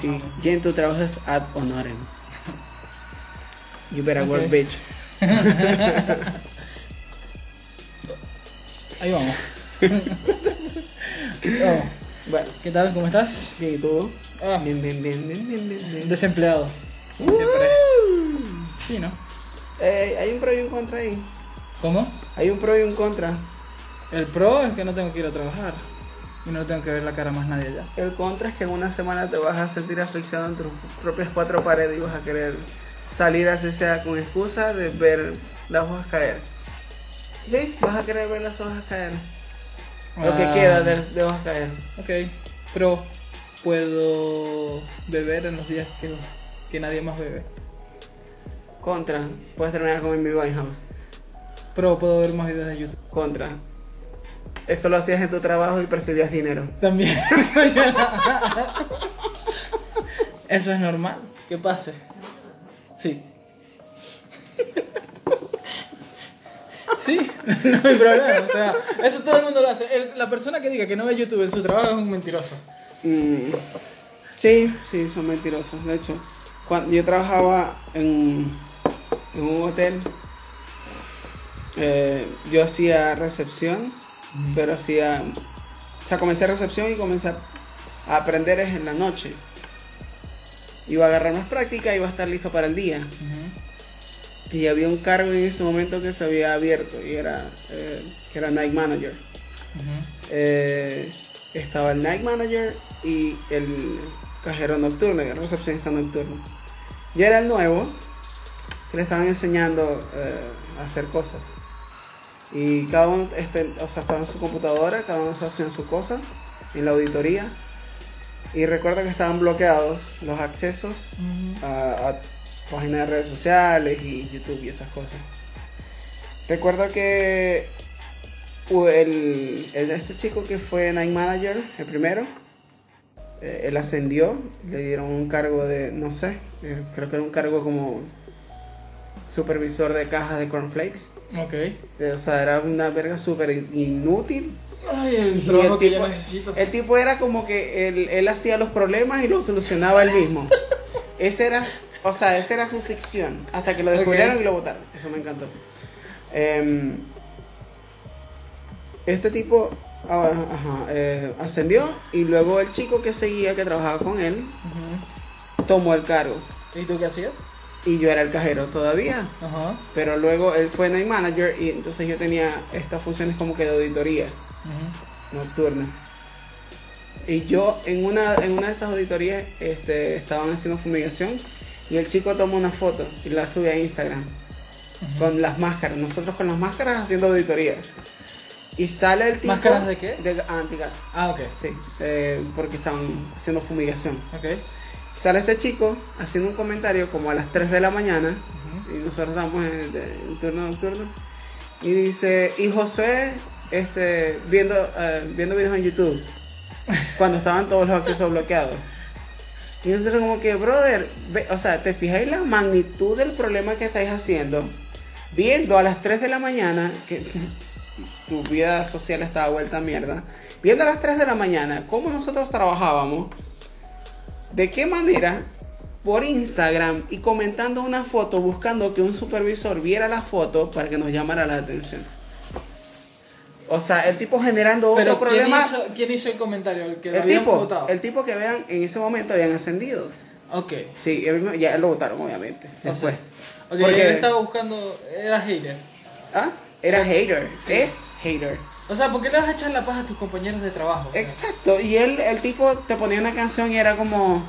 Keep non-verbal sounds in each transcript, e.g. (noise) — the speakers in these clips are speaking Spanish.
Sí, Jen, tu trabajo es ad honorem. You better work, bitch. (laughs) Ahí vamos. (laughs) Vamos. Bueno, ¿Qué tal? ¿Cómo estás? bien, ¿y tú? Ah, Bien, bien, bien, bien, bien, bien, desempleado. Uh. Sí, ¿no? Eh, hay un pro y un contra ahí. ¿Cómo? Hay un pro y un contra. El pro es que no tengo que ir a trabajar. Y no tengo que ver la cara más nadie allá. El contra es que en una semana te vas a sentir asfixiado en tus propias cuatro paredes y vas a querer salir así sea con excusa de ver las hojas caer. Sí, vas a querer ver las hojas caer. Lo que Ah, queda de, de hojas caer. Ok. Pro. Puedo beber en los días que, que nadie más bebe. Contra, puedes terminar como en mi Winehouse. Pro. Puedo ver más videos de YouTube. Contra, eso lo hacías en tu trabajo y percibías dinero. También. (laughs) Eso es normal. Que pase. Sí. Sí, (laughs) no hay problema. O sea, eso todo el mundo lo hace. El- la persona que diga que no ve YouTube en su trabajo es un mentiroso. Mm, sí, sí, son mentirosos. De hecho, cuando yo trabajaba en, en un hotel, eh, yo hacía recepción, pero hacía... O sea, comencé recepción y comencé a aprender es en la noche. Iba a agarrar más práctica y iba a estar listo para el día. Y había un cargo en ese momento que se había abierto y era, eh, que era Night Manager. Eh, estaba el Night Manager y el cajero nocturno, el recepcionista nocturno. Yo era el nuevo que le estaban enseñando eh, a hacer cosas. Y cada uno este, o sea, estaba en su computadora, cada uno estaba haciendo su cosa en la auditoría. Y recuerdo que estaban bloqueados los accesos a, a páginas de redes sociales y YouTube y esas cosas. Recuerdo que el, el este chico que fue Night Manager, el primero, eh, él ascendió, le dieron un cargo de, no sé, eh, creo que era un cargo como supervisor de cajas de cornflakes. Ok. Eh, o sea, era una verga súper in- inútil. Ay, el trabajo el que tipo- yo necesito. El tipo era como que él, él hacía los problemas y los solucionaba él mismo. (laughs) Ese era, o sea, esa era su ficción. Hasta que lo descubrieron y lo votaron. Eso me encantó. Em, este tipo ah, ajá, eh, ascendió y luego el chico que seguía, que trabajaba con él, tomó el cargo. ¿Y tú qué hacías? Y yo era el cajero todavía. Ajá. Pero luego él fue night manager y entonces yo tenía estas funciones como que de auditoría. Nocturna. Y yo en una, en una de esas auditorías este, estaban haciendo fumigación y el chico tomó una foto y la sube a Instagram con las máscaras. Nosotros con las máscaras haciendo auditoría. Y sale el tipo... ¿Máscaras de qué? De antigas. Ah, ok. Sí, eh, porque estaban haciendo fumigación. Ok. Sale este chico haciendo un comentario como a las 3 de la mañana y nosotros estamos en, en turno nocturno y dice y Josué este viendo eh, viendo videos en YouTube cuando estaban todos los accesos bloqueados. Y nosotros como que brother ve- o sea te fijáis la magnitud del problema que estáis haciendo viendo a las 3 de la mañana que tu vida social estaba vuelta a mierda. Viendo a las 3 de la mañana cómo nosotros trabajábamos de qué manera por Instagram y comentando una foto buscando que un supervisor viera la foto para que nos llamara la atención. O sea, el tipo generando otro Pero ¿quién problema. hizo, ¿quién hizo el comentario? El que el tipo, votado. el tipo que vean en ese momento habían ascendido. Ok. Sí, él ya lo votaron obviamente. O Después. sea, ok, Porque- él estaba buscando. Era hater. Ah, era hater, Sí. es hater. O sea, ¿por qué le vas a echar la paja a tus compañeros de trabajo? O sea, Exacto, y él, el tipo te ponía una canción y era como,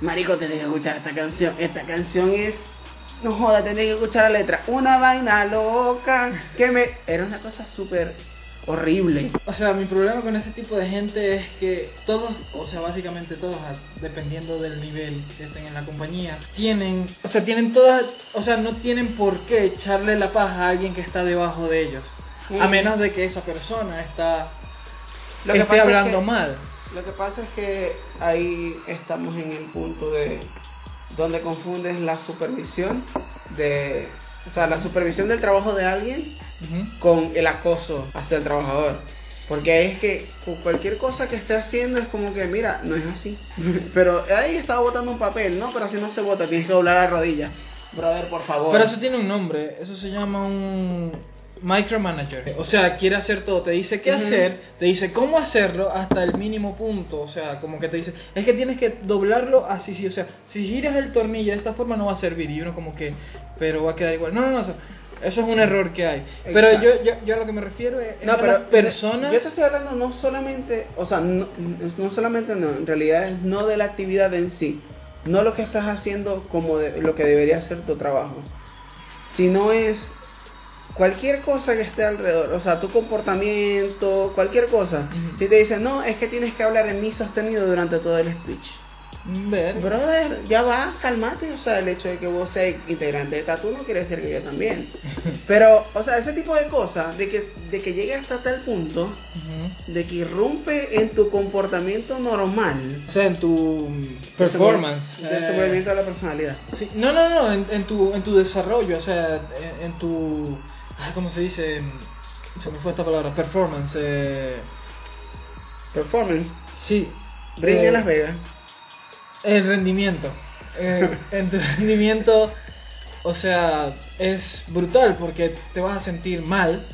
Marico, tenés que escuchar esta canción. Esta canción es, no joda, tenés que escuchar la letra. Una vaina loca que me... Era una cosa súper horrible. O sea, mi problema con ese tipo de gente es que todos, o sea, básicamente todos, dependiendo del nivel que estén en la compañía, tienen, o sea, tienen todas, o sea, no tienen por qué echarle la paja a alguien que está debajo de ellos. A menos de que esa persona está Lo que esté es hablando que- mal. Lo que pasa es que ahí estamos en el punto de donde confundes la supervisión de, o sea, la supervisión del trabajo de alguien con el acoso hacia el trabajador. Porque es que cu- cualquier cosa que esté haciendo es como que, mira, no es así. (laughs) pero ahí estaba botando un papel, no, pero así no se bota, tienes que doblar la rodilla. Brother, por favor. Pero eso tiene un nombre, eso se llama un micromanager. O sea, quiere hacer todo, te dice qué hacer, te dice cómo hacerlo hasta el mínimo punto. O sea, como que te dice, es que tienes que doblarlo así, sí. O sea, si giras el tornillo de esta forma no va a servir. Y uno como que, pero va a quedar igual. No, no, no. o sea, eso es un error que hay. Pero Exacto. yo, yo, yo a lo que me refiero es, es No, a pero las personas. Yo te estoy hablando no solamente, o sea, no, no solamente no, en realidad es no de la actividad en sí, no lo que estás haciendo como de- lo que debería ser tu trabajo, sino es cualquier cosa que esté alrededor, o sea, tu comportamiento, cualquier cosa. Si te dicen, no, es que tienes que hablar en mi sostenido durante todo el speech. Ver. Brother, ya va, calmate. O sea, el hecho de que vos seas integrante de Tatu no quiere decir que yo también. (laughs) Pero, o sea, ese tipo de cosas, de que, de que llegue hasta tal punto, de que irrumpe en tu comportamiento normal. O sea, en tu performance. De eh, desenvolvimiento de la personalidad. Sí, no, no, no, en, en tu, en tu desarrollo, o sea, en, en tu... ¿Cómo se dice? Se me fue esta palabra, performance. eh, Performance. sí. Bring eh, en Las Vegas. El rendimiento. Eh, (laughs) en tu rendimiento, o sea, es brutal porque te vas a sentir mal,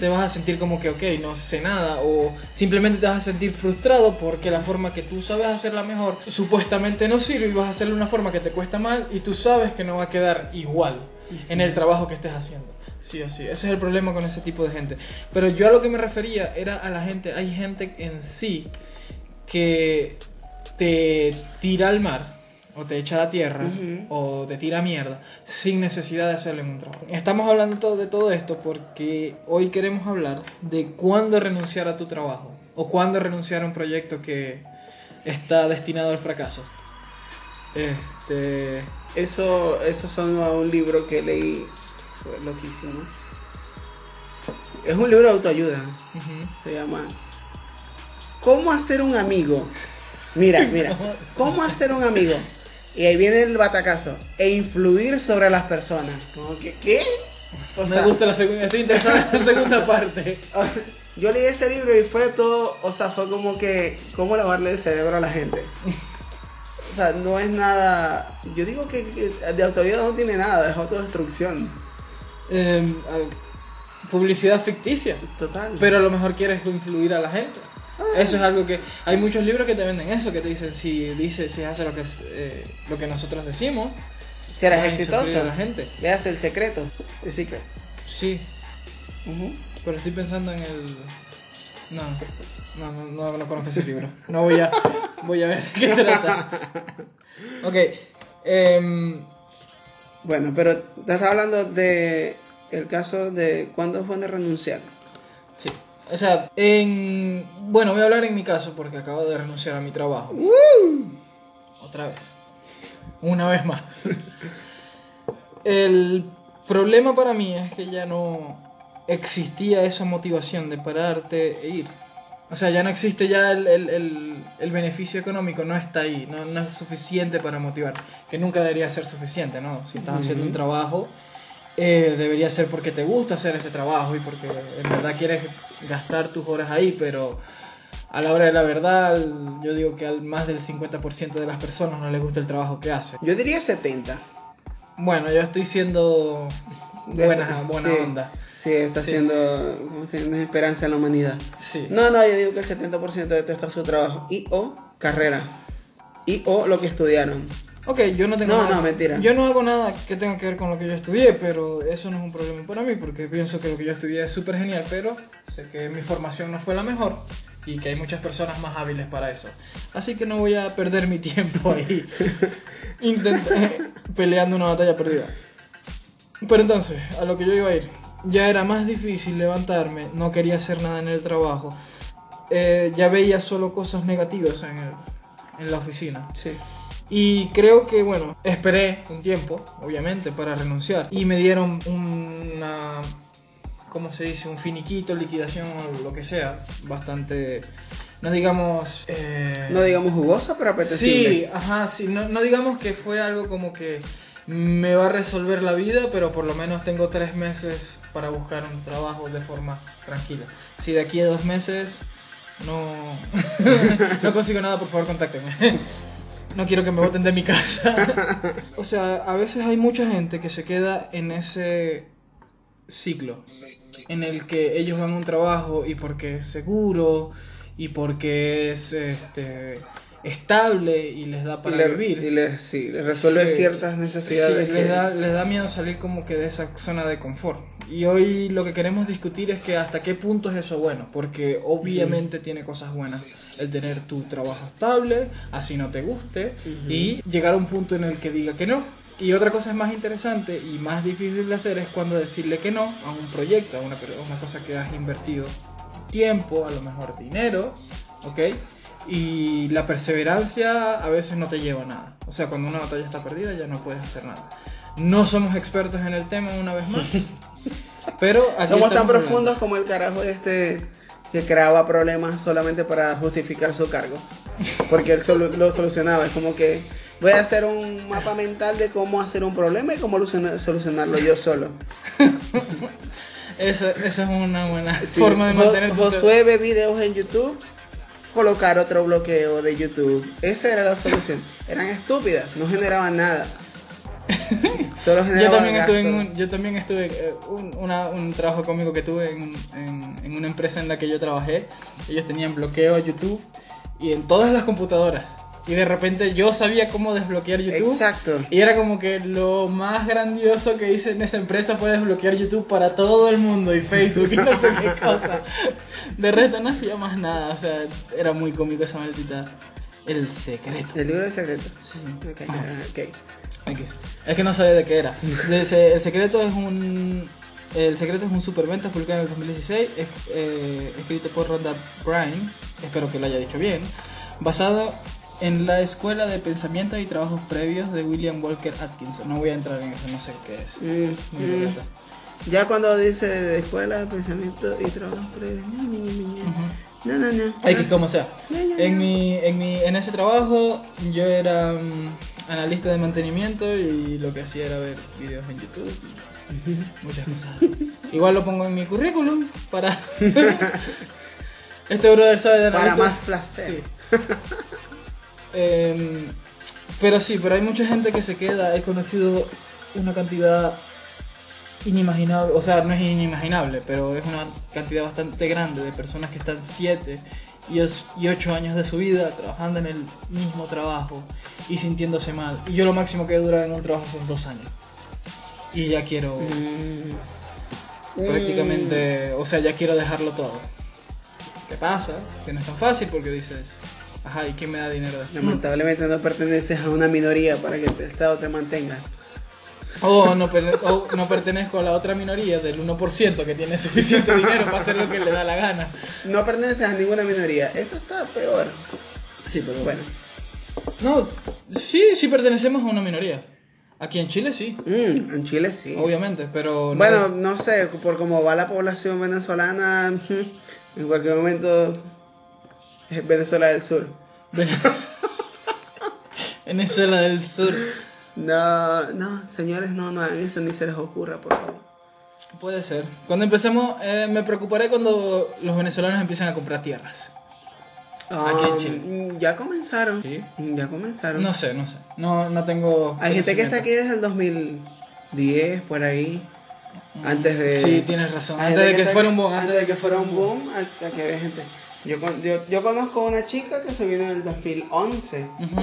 te vas a sentir como que, ok, no sé nada, o simplemente te vas a sentir frustrado porque la forma que tú sabes hacerla mejor supuestamente no sirve y vas a hacerle una forma que te cuesta mal y tú sabes que no va a quedar igual en el trabajo que estés haciendo. Sí o sí, ese es el problema con ese tipo de gente. Pero yo a lo que me refería era a la gente, hay gente en sí que te tira al mar o te echa a la tierra Ujú. o te tira mierda sin necesidad de hacerle un trabajo. Estamos hablando todo- de todo esto porque hoy queremos hablar de cuándo renunciar a tu trabajo o cuándo renunciar a un proyecto que está destinado al fracaso. Este, Eso, eso sonó a un libro que leí. Fue loquísimo. Es un libro de autoayuda. Se llama ¿Cómo hacer un amigo? Mira, mira. (laughs) ¿Cómo hacer un amigo? Y ahí viene el batacazo. E influir sobre las personas. Como que, ¿qué? O me sea, gusta la segunda, estoy interesado en la segunda parte. (laughs) yo leí ese libro y fue todo, o sea, fue como que, ¿cómo lavarle el cerebro a la gente? O sea, no es nada, yo digo que, que de autoayuda no tiene nada, es autodestrucción. Em, publicidad ficticia. Total. Pero a lo mejor quieres influir a la gente. Eso es algo que hay muchos libros que te venden eso, que te dicen si dice si hace lo que es, eh, lo que nosotros decimos, Serás exitoso. a la gente. Veas el secreto. El secret. Sí, Ujú. pero estoy pensando en el no, no, no, no, no conozco ese libro. No voy a voy a ver de qué trata. Ok, em, Bueno, pero te estás hablando de el caso de cuándo es bueno renunciar. sí. O sea, en bueno, voy a hablar en mi caso porque acabo de renunciar a mi trabajo. Otra vez. Una vez más. El problema para mí es que ya no existía esa motivación de pararte e ir. O sea, ya no existe ya el, el- el- el beneficio económico, no está ahí, no, no es suficiente para motivar, que nunca debería ser suficiente, ¿no? Si estás haciendo un trabajo, eh, debería ser porque te gusta hacer ese trabajo y porque en verdad quieres gastar tus horas ahí, pero a la hora de la verdad, yo digo que al más del 50% de las personas no les gusta el trabajo que hacen. Yo diría 70. Bueno, yo estoy siendo buena, buena Sí. onda. Sí, está Sí. haciendo tienes esperanza en la humanidad. Sí. No, no, yo digo que el 70% detesta su trabajo y o carrera y o lo que estudiaron. Ok, yo no tengo No, nada. no, mentira. Yo no hago nada que tenga que ver con lo que yo estudié, pero eso no es un problema para mí porque pienso que lo que yo estudié es súper genial, pero sé que mi formación no fue la mejor y que hay muchas personas más hábiles para eso. Así que no voy a perder mi (laughs) tiempo ahí (laughs) (laughs) peleando una batalla perdida. Pero entonces, a lo que yo iba a ir, ya era más difícil levantarme, no quería hacer nada en el trabajo, eh, ya veía solo cosas negativas en, el- en la oficina. Sí. Y creo que, bueno, esperé un tiempo, obviamente, para renunciar. Y me dieron una, ¿cómo se dice? Un finiquito, liquidación o lo que sea. Bastante, no digamos... eh, No digamos jugosa, pero apetecible. Sí, ajá, sí. No, no digamos que fue algo como que me va a resolver la vida, pero por lo menos tengo tres meses para buscar un trabajo de forma tranquila. Si de aquí a dos meses no, (laughs) no consigo nada, por favor contáctenme. (laughs) No quiero que me voten de mi casa. (laughs) O sea, a veces hay mucha gente que se queda en ese ciclo en el que ellos van a un trabajo y porque es seguro y porque es este estable y les da para y le, vivir. Y le, sí, le resuelve Sí. ciertas necesidades. Sí, que- les, da, les da miedo salir como que de esa zona de confort. Y hoy lo que queremos discutir es que hasta qué punto es eso bueno, porque obviamente tiene cosas buenas el tener tu trabajo estable, así no te guste, y llegar a un punto en el que diga que no. Y otra cosa es más interesante y más difícil de hacer es cuando decirle que no a un proyecto, a una, a una cosa que has invertido tiempo, a lo mejor dinero, ¿ok? Y la perseverancia a veces no te lleva a nada. O sea, cuando una batalla está perdida ya no puedes hacer nada. No somos expertos en el tema una vez más. (laughs) Pero aquí Somos tan estamos hablando. profundos como el carajo este que creaba problemas solamente para justificar su cargo. Porque él solo lo solucionaba. Es como que voy a hacer un mapa mental de cómo hacer un problema y cómo soluciona- solucionarlo yo solo. (laughs) Eso, eso es una buena Sí, forma de mantener Josué ve videos en YouTube, colocar otro bloqueo de YouTube. Esa era la solución. Eran estúpidas, no generaban nada. (laughs) Solo Yo generaban también estuve en un, yo también estuve eh, un, una- un trabajo cómico que tuve en, en- en una empresa en la que yo trabajé. Ellos tenían bloqueo a YouTube y en todas las computadoras. Y de repente yo sabía cómo desbloquear YouTube. Exacto. Y era como que lo más grandioso que hice en esa empresa fue desbloquear YouTube para todo el mundo y Facebook y no sé qué (laughs) cosa. De resto no hacía más nada, o sea, era muy cómico esa maldita. El secreto. El libro de secreto. Sí. Ok, ok. X. Es que no sabía de qué era. El secreto es un. El secreto es un superventa publicado en el 2016, es- eh, escrito por Rhonda Bryan, espero que lo haya dicho bien, basado en la escuela de pensamiento y trabajos previos de William Walker Atkinson. No voy a entrar en eso, no sé qué es. Mm, Muy mm. secreto. Ya cuando dice de escuela, pensamiento y trabajo previos. No, no, no. X como sea. En mi, en mi, en ese trabajo yo era mm, analista de mantenimiento y lo que hacía era ver videos en YouTube. y Muchas cosas así. Igual lo pongo en mi currículum para. (laughs) (laughs) este brother sabe de Para más placer. Sí. (laughs) Em, pero sí, pero hay mucha gente que se queda. He conocido una cantidad inimaginable, o sea, no es inimaginable, pero es una cantidad bastante grande de personas que están 7 y 8 años de su vida trabajando en el mismo trabajo y sintiéndose mal. Y yo lo máximo que he durado en un trabajo son 2 años. Y ya quiero Mm. prácticamente, o sea, ya quiero dejarlo todo. ¿Qué pasa? Que no es tan fácil porque dices, ajá, ¿y quién me da dinero? Lamentablemente no perteneces a una minoría para que el Estado te mantenga. O no, per- o no pertenezco a la otra minoría del 1% que tiene suficiente dinero para hacer lo que le da la gana. No perteneces a ninguna minoría. Eso está peor. Sí, pero Bueno. No, sí, sí pertenecemos a una minoría. Aquí en Chile sí, Mm, en Chile sí. obviamente, pero... no- Bueno, no sé, por cómo va la población venezolana, (laughs) en cualquier momento Venezuela del Sur. (laughs) Venezuela del Sur. No, no, señores, no, no hagan eso, ni se les ocurra, por favor. Puede ser. Cuando empecemos, eh, me preocuparé cuando los venezolanos empiecen a comprar tierras. Aquí en Um, Chile. Ya comenzaron. ¿Sí? Ya comenzaron. No sé, no sé. No, no tengo... Hay gente que está aquí desde el 2010, por ahí. Antes de. Sí, tienes razón. Antes de que fuera aquí- un boom. Antes de que fuera un boom, a, a que había gente. Yo, con- yo, yo conozco una chica que se vino en el 2011. Ujú.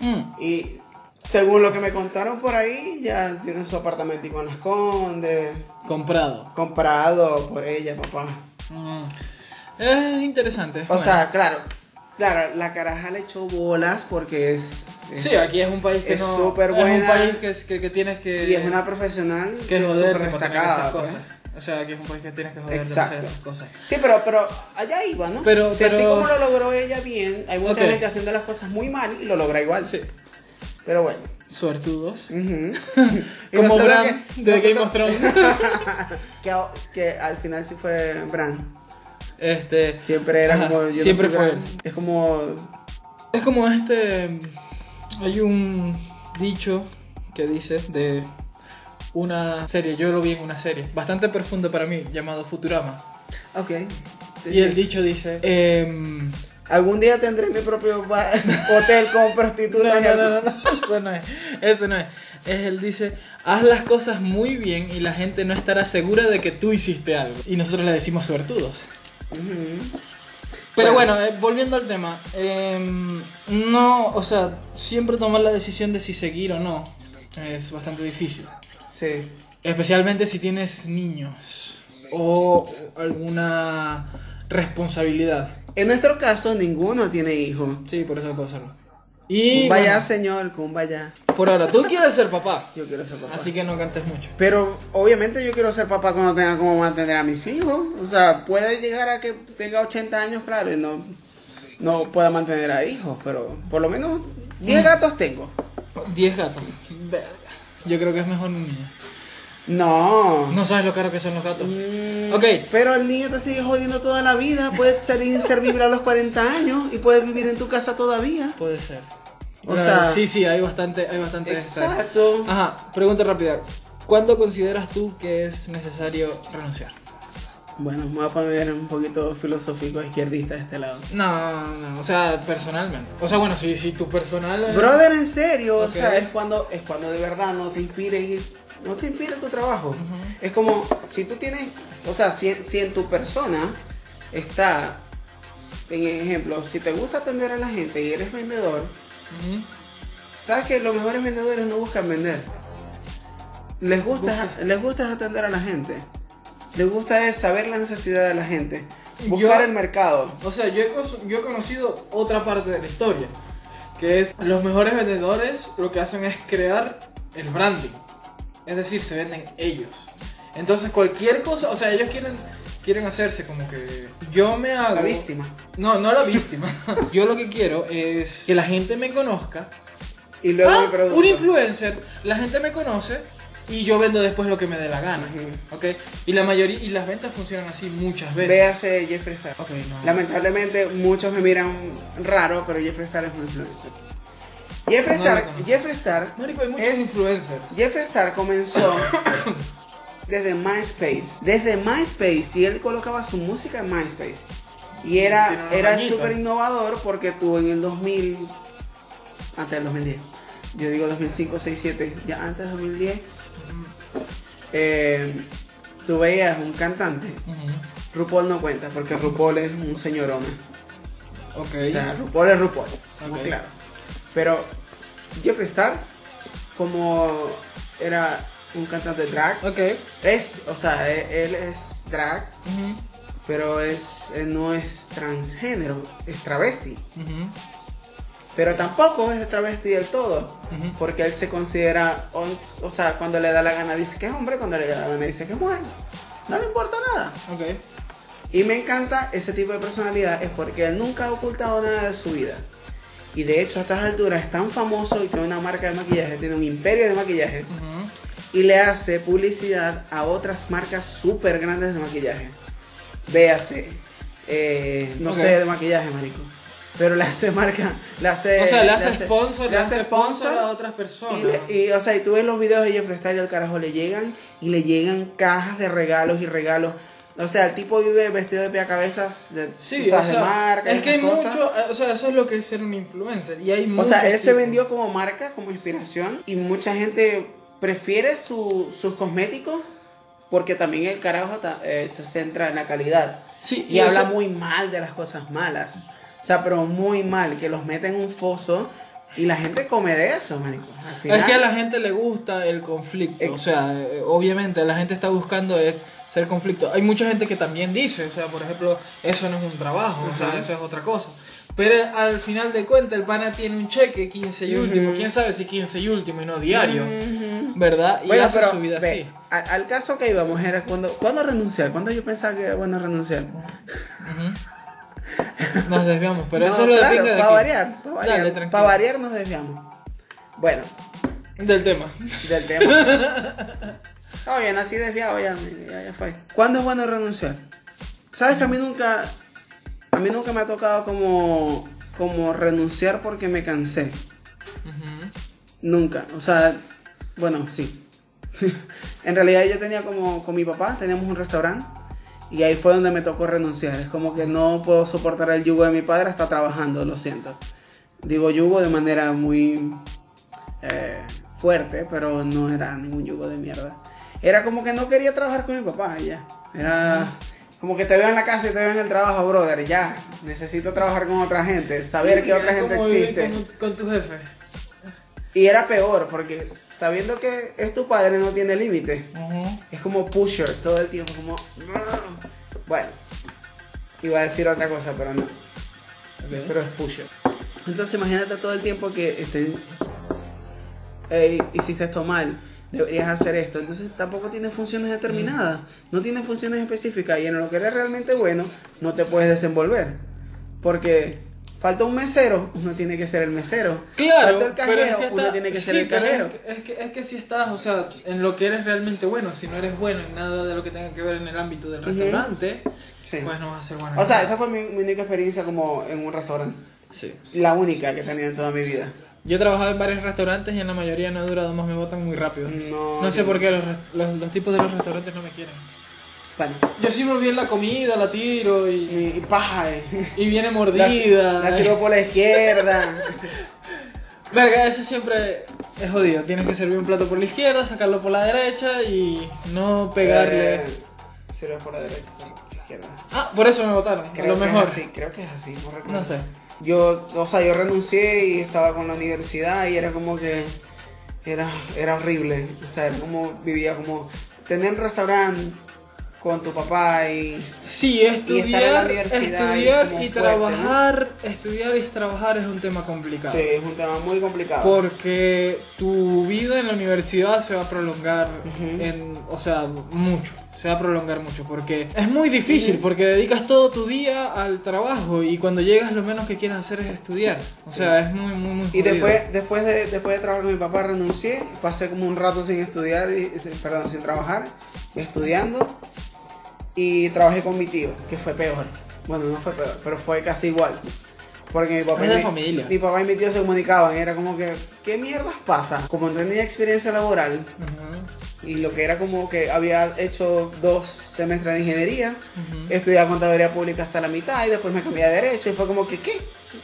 Mm. Y según lo que me contaron por ahí, ya tiene su apartamentico en Las Condes. Comprado. Comprado por ella, papá. Mm. Es interesante. O bueno. sea, claro. Claro, la caraja le echó bolas porque es. es- Sí, aquí es un país que es no. súper Es un buena. país que, que, que tienes que. Y es una profesional que es súper destacada. esas pues. O sea, aquí es un país que tienes que joder Exacto. hacer esas cosas. Sí, pero, pero allá iba, ¿no? Pero- O sea, así pero- como lo logró ella bien, hay mucha gente haciendo las cosas muy mal y lo logra igual. Sí. Pero bueno. Suertudos. (laughs) Y Como Bran que- de Game of Thrones. (laughs) que, que al final sí fue Bran. Este. Siempre era Ajá, como. yo siempre fue Bran. Es como. Es como este. Hay un. dicho que dice de una serie, yo lo vi en una serie, bastante profunda para mí, llamado Futurama. Ok. Sí, y sí. el dicho dice... em, Algún día tendré mi propio (laughs) hotel con no, prostitutas. no, no, no, no, eso no es, eso no es. Es él dice, haz las cosas muy bien y la gente no estará segura de que tú hiciste algo. Y nosotros le decimos suertudos. Ujú. Pero Bueno. bueno, eh, volviendo al tema, em, no, o sea, siempre tomar la decisión de si seguir o no es bastante difícil. Sí. Especialmente si tienes niños o alguna responsabilidad. En nuestro caso, ninguno tiene hijos. Sí, por eso puedo hacerlo. Y vaya, bueno, señor, con vaya. por ahora, tú quieres ser papá, Yo quiero ser papá. así que no cantes mucho. Pero obviamente yo quiero ser papá cuando tenga como mantener a mis hijos. O sea, puede llegar a que tenga 80 años, claro, y no, no pueda mantener a hijos. Pero por lo menos 10 Mm. gatos tengo. 10 gatos. Yo creo que es mejor un niño. No. No sabes lo caro que son los gatos. Mm, Ok. Pero el niño te sigue jodiendo toda la vida. Puedes ser inservible a los 40 años y puedes vivir en tu casa todavía. Puede ser. O Pero sea- sí, sí, hay bastante, hay bastante. Exacto. Ajá, pregunta rápida. ¿Cuándo consideras tú que es necesario renunciar? Bueno, me voy a poner un poquito filosófico izquierdista de este lado. No, no, o sea, personalmente. O sea, bueno, si, si tu personal. eh, Brother, en serio, o sea, es cuando, es cuando de verdad no te inspire ir- no te inspira tu trabajo. Es como si tú tienes, o sea, si, si en tu persona está, en ejemplo, si te gusta atender a la gente y eres vendedor, sabes que los mejores vendedores no buscan vender. Les gusta, les gusta atender a la gente. Les gusta es saber la necesidad de la gente. Buscar Yo- el mercado. O sea, yo he, cos- yo he conocido otra parte de la historia. Que es los mejores vendedores lo que hacen es crear el branding. Es decir, se venden ellos. Entonces cualquier cosa, o sea, ellos quieren, quieren hacerse como que yo me hago... La víctima. No, no la víctima. (laughs) yo lo que quiero es que la gente me conozca. Y luego Ah, un influencer, la gente me conoce y yo vendo después lo que me dé la gana. Ujú. ¿Ok? Y la mayoría, y las ventas funcionan así muchas veces. Véase Jeffree Star. Ok, no. Lamentablemente muchos me miran raro, pero Jeffree Star es un influencer. Jeffree No Star, conozco. Jeffree Star, Marico, hay muchos es- influencers. Jeffree Star comenzó (coughs) desde MySpace, desde MySpace y él colocaba su música en MySpace y era era súper innovador porque tuvo en el 2000 antes del 2010, yo digo 2005, 6, 7, ya antes del 2010, eh, tú veías un cantante. RuPaul no cuenta porque RuPaul es un señorona. Ok. O sea, RuPaul es RuPaul. Ok. claros. Pero Jeffree Star, como era un cantante drag, Ok. es, o sea, e- él es drag, pero es, no es transgénero, es travesti. Pero tampoco es travesti del todo, porque él se considera, o, o sea, cuando le da la gana dice que es hombre, cuando le da la gana dice que es mujer. No le importa nada. Ok. Y me encanta ese tipo de personalidad, es porque él nunca ha ocultado nada de su vida. Y de hecho a estas alturas es tan famoso y tiene una marca de maquillaje, tiene un imperio de maquillaje. Ujú. Y le hace publicidad a otras marcas súper grandes de maquillaje. Véase, eh, no sé de maquillaje, marico. Pero le hace marca, le hace... O sea, le hace sponsor, le hace sponsor sponsor a otras personas. y, le- y, o sea, y tú ves los videos de Jeffree Star y al carajo le llegan y le llegan cajas de regalos y regalos. O sea, el tipo vive vestido de pie a cabezas de, Sí, sabes, o de sea, marca, es que hay cosas. mucho, eh, o sea, eso es lo que es ser un influencer. Y hay O sea, él se tipos. vendió como marca, como inspiración y mucha gente prefiere su- sus cosméticos porque también el carajo ta- eh, se centra en la calidad. Sí, Y, y habla muy mal de las cosas malas. O sea, pero muy mal, que los mete en un foso y la gente come de eso, marico. Al final, Es que a la gente le gusta el conflicto. Ex- O sea, eh, obviamente la gente está buscando es ser conflicto. Hay mucha gente que también dice, o sea, por ejemplo, eso no es un trabajo, o sea, eso es otra cosa. Pero al final de cuentas, el pana tiene un cheque 15 y último. Ujú. ¿Quién sabe si 15 y último y no diario? ¿Verdad? Y Bueno, hace pero su vida ve, así. al caso que íbamos era cuando, ¿cuándo renunciar? ¿Cuándo yo pensaba que era bueno renunciar? (laughs) Nos desviamos, pero eso es lo de pinga de para variar, para variar, variar nos desviamos. Bueno, Del tema. del tema. (laughs) Está bien, así desviado ya, ya, ya fue. ¿Cuándo es bueno renunciar? Sabes que a mí nunca, a mí nunca me ha tocado como, como renunciar porque me cansé. Nunca. O sea, bueno, sí. (laughs) en realidad yo tenía como con mi papá, teníamos un restaurante y ahí fue donde me tocó renunciar. Es como que no puedo soportar el yugo de mi padre hasta trabajando, lo siento. Digo yugo de manera muy eh, fuerte, pero no era ningún yugo de mierda. Era como que no quería trabajar con mi papá, ya. Era como que te veo en la casa y te veo en el trabajo, brother, ya. Necesito trabajar con otra gente, saber que otra gente ¿Cómo vivir existe. Con, con tu jefe. Y era peor, porque sabiendo que es tu padre no tiene límite. Es como pusher todo el tiempo, como... Bueno, iba a decir otra cosa, pero no. Pero es pusher. Entonces imagínate todo el tiempo que estén... "Ey, hiciste esto mal, deberías hacer esto. Entonces tampoco tiene funciones determinadas, no tiene funciones específicas. Y en lo que eres realmente bueno, no te puedes desenvolver. Porque falta un mesero, uno tiene que ser el mesero. Claro, falta el pero es cajero, que uno está- tiene que ser sí, el pero cajero. Es que, es, que, es que si estás, o sea, en lo que eres realmente bueno, si no eres bueno en nada de lo que tenga que ver en el ámbito del restaurante, Sí. pues no vas a ser bueno. O sea, esa fue mi, mi única experiencia como en un restaurante. Sí. La única que he tenido en toda mi vida. Yo he trabajado en varios restaurantes y en la mayoría no he durado más, me botan muy rápido. No, No sé por qué los, los, los tipos de los restaurantes no me quieren. Bueno, Yo sirvo bien la comida, la tiro y, y, y paja, eh. (laughs) y viene mordida. la sirvo por la izquierda. (laughs) Verga, eso siempre es jodido. Tienes que servir un plato por la izquierda, sacarlo por la derecha y no pegarle. Eh, sirve por la derecha, por la izquierda. Ah, por eso me votaron. Creo lo mejor. creo que es así, no recuerdo. No sé. Yo, o sea, yo renuncié y estaba con la universidad y era como que era, era horrible. O sea, era como vivía como tener un restaurante con tu papá y Sí, Y estar en la estudiar, universidad y estudiar como y, fuerte, trabajar, estudiar y trabajar es un tema complicado. sí, es un tema muy complicado. Porque tu vida en la universidad se va a prolongar Ujú. en, o sea, mucho. Se va a prolongar mucho porque es muy difícil porque dedicas todo tu día al trabajo y cuando llegas lo menos que quieres hacer es estudiar. O sea, es muy muy muy Y jodido. después, después, de, después de trabajar con mi papá renuncié, pasé como un rato sin estudiar, y, perdón, sin trabajar, estudiando, y trabajé con mi tío, que fue peor. Bueno, no fue peor, pero fue casi igual. Porque mi papá, Es y de mi, familia. mi papá y mi tío se comunicaban, era como que, ¿qué mierdas pasa? Como no tenía experiencia laboral, y lo que era como que había hecho dos semestres de ingeniería, estudiaba contaduría pública hasta la mitad, y después me cambié a derecho, y fue como que, ¿qué?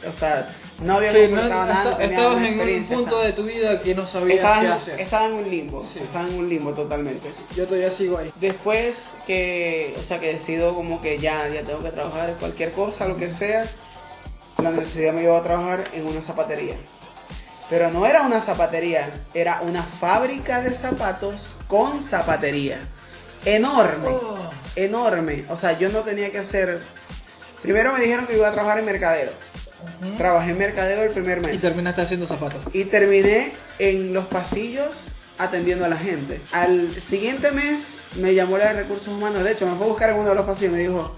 O sea, no había Sí, no, nada, no tenía estabas en un punto estaba- de tu vida que no sabías estaba, qué en, hacer. estaba en un limbo, Sí. estaba en un limbo totalmente. Yo todavía sigo ahí. Después que, o sea, que decido como que ya, ya tengo que trabajar en cualquier cosa, lo que sea, la necesidad me llevó a trabajar en una zapatería. Pero no era una zapatería, era una fábrica de zapatos con zapatería. Enorme, Oh. enorme. O sea, yo no tenía que hacer... Primero me dijeron que iba a trabajar en mercadero. Trabajé en mercadero el primer Y mes. terminaste haciendo zapatos. Y terminé en los pasillos atendiendo a la gente. Al siguiente mes me llamó la de recursos humanos. De hecho, me fue a buscar en uno de los pasillos y me dijo,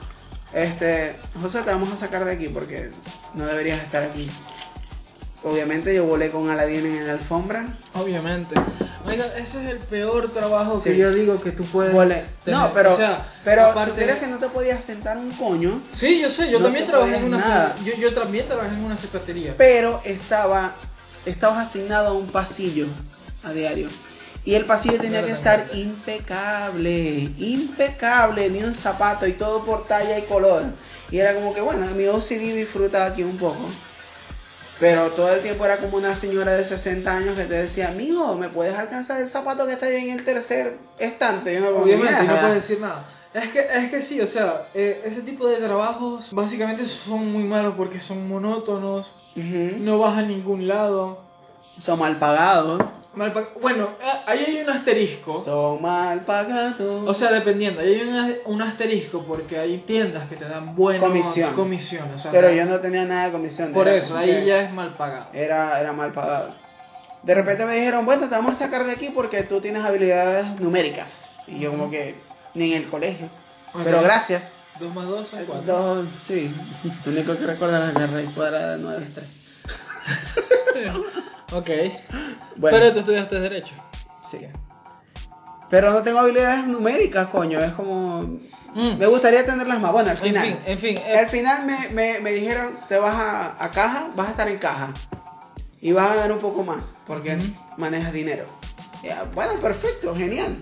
este, José, te vamos a sacar de aquí porque no deberías estar aquí. Obviamente yo volé con Aladín en la alfombra. Obviamente. Oiga, ese es el peor trabajo que Sí. yo digo que tú puedes Volé. tener. No, pero, O sea, pero aparte- que no te podías sentar un coño, Sí, yo sé, yo no también trabajé en una yo, yo también trabajé en una zapatería. pero estaba, estabas asignado a un pasillo a diario. Y el pasillo tenía Claro, que estar impecable, impecable, ni un zapato y todo por talla y color. Y era como que, bueno, mi OCD disfruta aquí un poco. Pero todo el tiempo era como una señora de 60 años que te decía, amigo, ¿me puedes alcanzar el zapato que está ahí en el tercer estante? Yo no Obviamente, no puedes decir nada. Es que, es que sí, o sea, eh, ese tipo de trabajos básicamente son muy malos porque son monótonos, Ujú. no vas a ningún lado. Son mal pagados. Mal bueno, eh, ahí hay un asterisco. Son mal pagados. O sea, dependiendo, ahí hay un, un asterisco porque hay tiendas que te dan buenas Comisión. comisiones. o sea, pero yo no tenía nada de comisión. Por eso, ahí ya es mal pagado. era, era mal pagado. De repente me dijeron, bueno, te vamos a sacar de aquí porque tú tienes habilidades numéricas. Y yo como que, ni en el colegio. Pero gracias. Dos más dos son cuatro. Dos, sí. (laughs) Lo único que recuerdo es la raíz cuadrada de 9 es 3. Ok. Bueno, Pero tú estudiaste Derecho. sí. Pero no tengo habilidades numéricas, coño. Es como... Mm. Me gustaría tenerlas más. Bueno, al En final. fin, en fin. eh, Al final me, me, me dijeron, te vas a, a caja, vas a estar en caja. y vas a ganar un poco más porque manejas dinero. Ya, bueno, perfecto, genial.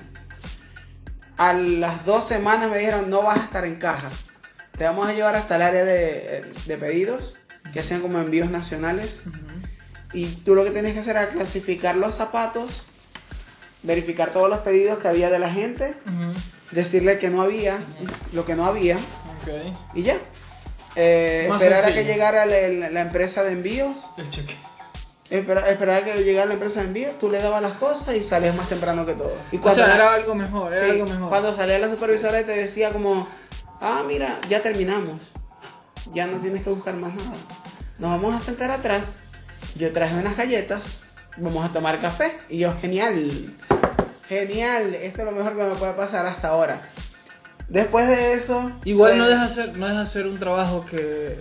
A las dos semanas me dijeron, no vas a estar en caja. Te vamos a llevar hasta el área de, de pedidos, que hacen como envíos nacionales. Y tú lo que tienes que hacer era clasificar los zapatos, verificar todos los pedidos que había de la gente, decirle que no había, lo que no había, y ya. Eh, esperar a que llegara la, la- la empresa de envíos, El cheque. espera- esperar a que llegara la empresa de envíos, tú le dabas las cosas y salías más temprano que todo. Y O sea, era algo mejor, era Sí, algo mejor. Cuando salía la supervisora y te decía como, ah, mira, ya terminamos. Ya no tienes que buscar más nada. Nos vamos a sentar atrás. Yo traje unas galletas. Vamos a tomar café. Y yo, genial. Genial. Esto es lo mejor que me puede pasar hasta ahora. Después de eso... Igual pues, no deja hacer, no deja hacer un trabajo que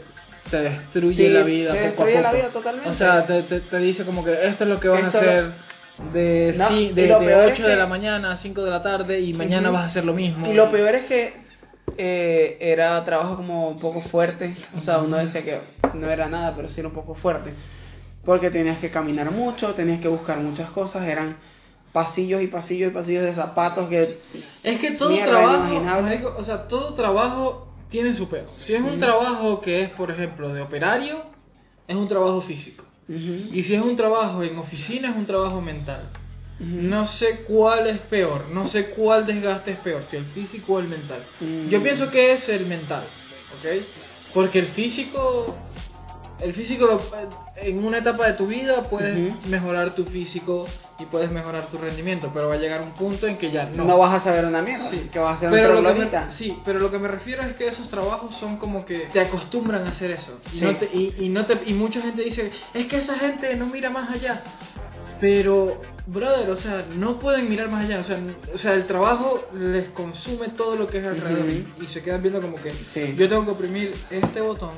te destruye Sí, la vida. te poco a destruye la vida totalmente. O sea, te, te, te dice como que esto es lo que vas Esto a lo- hacer de, No, sí, y de, lo de peor es 8 de la mañana a 5 de la tarde y mañana vas a hacer lo mismo. Y lo peor es que eh, era trabajo como un poco fuerte. O sea, uno decía que no era nada, pero sí era un poco fuerte. Porque tenías que caminar mucho, tenías que buscar muchas cosas. Eran pasillos y pasillos y pasillos de zapatos que... Es que todo trabajo, marico, o sea, todo trabajo tiene su peor. Si es un trabajo que es, por ejemplo, de operario, es un trabajo físico. Y si es un trabajo en oficina, es un trabajo mental. No sé cuál es peor, no sé cuál desgaste es peor, si el físico o el mental. Mm. Yo pienso que es el mental, ¿ok? Porque el físico, el físico lo- en una etapa de tu vida puedes Ujú. mejorar tu físico y puedes mejorar tu rendimiento, pero va a llegar un punto en que ya no. No. vas a saber una mierda. Sí. Que vas a ser Pero un lo que troglodita. me, sí, pero lo que me refiero es que esos trabajos son como que te acostumbran a hacer eso. Y, Sí. no te- y, y no te, y mucha gente dice, es que esa gente no mira más allá. Pero, brother, o sea, no pueden mirar más allá. O sea, o sea el trabajo les consume todo lo que es alrededor. Ujú. Y se quedan viendo como que Sí. yo tengo que oprimir este botón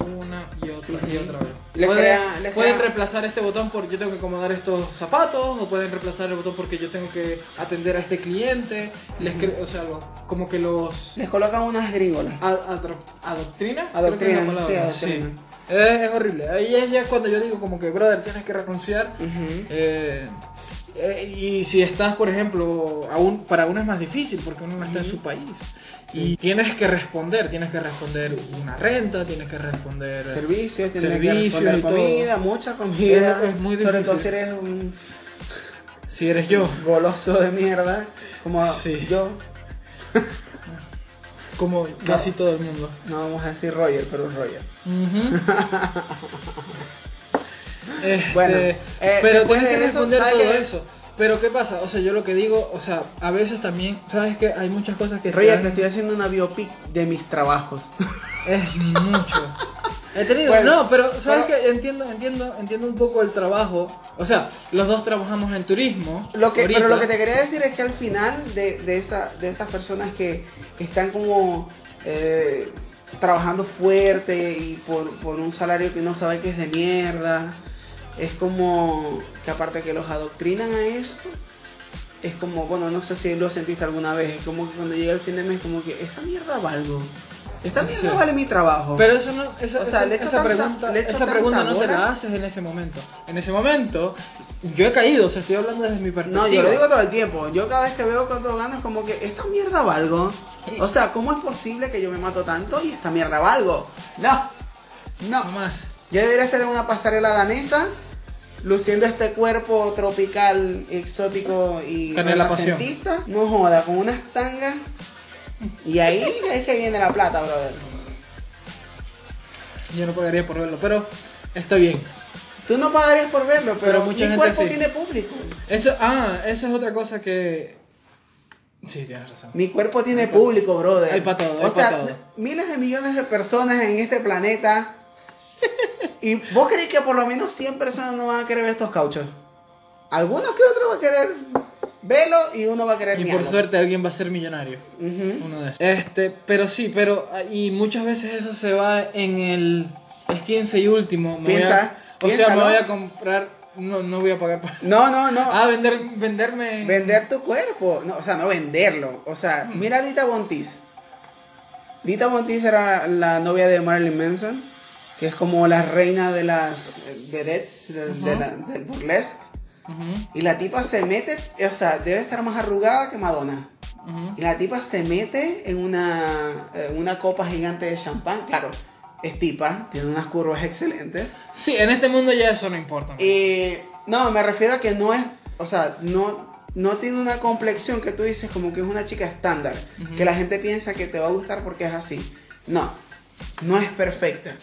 una y otra y otra vez. Les pueden crea- les pueden crea- reemplazar este botón porque yo tengo que acomodar estos zapatos, o pueden reemplazar el botón porque yo tengo que atender a este cliente. Les cre- o sea, lo- como que los Les colocan unas gringolas. adoctrina. Adoctrina, es horrible. Ahí es ya cuando yo digo como que, brother, tienes que renunciar. Ujú. Eh, eh, y si estás, por ejemplo, aún, para uno es más difícil porque uno no está en su país. Y tienes que responder, tienes que responder una renta, tienes que responder... Servicios, tienes que Servicios responder y todo. comida, mucha comida. Es- es muy Sobre todo difícil. si eres un Si eres yo, goloso de mierda. Como Sí. yo. como casi todo el mundo. No vamos a decir Roger, pero es Roger. Ujú. (laughs) Este, Bueno, eh, pero tienes que de eso, responder ¿sabes todo qué? eso. Pero ¿qué pasa? O sea, yo lo que digo, o sea, a veces también, ¿sabes que Hay muchas cosas que se Roger, dan- te estoy haciendo una biopic de mis trabajos. (laughs) Es mucho. He tenido, Bueno, no, pero sabes pero- que entiendo, entiendo, entiendo un poco el trabajo. O sea, los dos trabajamos en turismo. Lo que, ahorita. pero lo que te quería decir es que al final de, de, esa, de esas personas que están como eh, trabajando fuerte y por, por un salario que no sabe que es de mierda, es como que aparte que los adoctrinan a eso, es como, bueno, no sé si lo sentiste alguna vez, es como que cuando llega el fin de mes, como que esta mierda valgo. Esta mierda Sí. vale mi trabajo. Pero eso no, esa, O sea, esa- esa tanta- pregunta, esa pregunta no te la haces en ese momento. En ese momento, yo he caído, o sea, estoy hablando desde mi perspectiva. No, yo lo digo todo el tiempo. Yo cada vez que veo cuánto gano es como que esta mierda valgo. O sea, ¿cómo es posible que yo me mato tanto y esta mierda valgo? No, No no. más. Yo debería estar en una pasarela danesa luciendo este cuerpo tropical, exótico y renacentista. No joda, con unas tangas. Y ahí es que viene la plata, brother. Yo no pagaría por verlo, pero está bien. Tú no pagarías por verlo, pero, Pero mucha mi gente cuerpo sí. tiene público. Eso, ah, eso es otra cosa que. Sí, tienes razón. Mi cuerpo tiene público, brother. Hay pa' todo, O hay sea, pa' todo. miles de millones de personas en este planeta. ¿Y vos crees que por lo menos 100 personas no van a querer ver estos cauchos? Algunos que otros va a querer verlo y uno va a querer Y por suerte alguien va a ser millonario. Uno de esos. Este, pero sí, pero ah, y muchas veces eso se va en el es 15 y último. Me voy a- Piensa, o sea, me voy a comprar, no, no voy a pagar por. No, no, no. (laughs) Ah, vender, venderme. Vender tu cuerpo. No, o sea, no venderlo. O sea, Mm. mira a Dita Bontis. Dita Bontis era la novia de Marilyn Manson. Que es como la reina de las eh, vedettes de- de la- del burlesque. Y la tipa se mete, o sea, debe estar más arrugada que Madonna. Y la tipa se mete en una, en una copa gigante de champán. Claro, es tipa, tiene unas curvas excelentes. Sí, en este mundo ya eso no importa. Y no, me refiero a que no es, o sea, no, no tiene una complexión que tú dices como que es una chica estándar, que la gente piensa que te va a gustar porque es así. No, no es perfecta.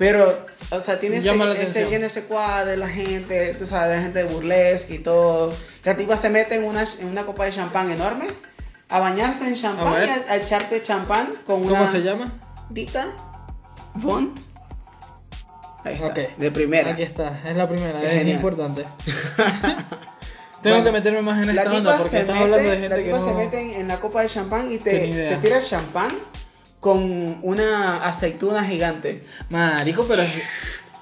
Pero, o sea, tiene ese, la ese sais quoi de la gente, tú sabes, de la gente burlesque y todo. La tipa se mete en una, en una copa de champán enorme, a bañarse en A champán ver. y a, a echarte champán con una... ¿Cómo se llama? Dita Von. Ahí está, Ok. de primera. Aquí está, es la primera, Es es, importante. (laughs) Tengo Bueno, que meterme más en La esta onda porque estás mete, hablando de la gente que tipa no... se mete en, en la copa de champán y te, te tira champán con una aceituna gigante. Marico, pero es-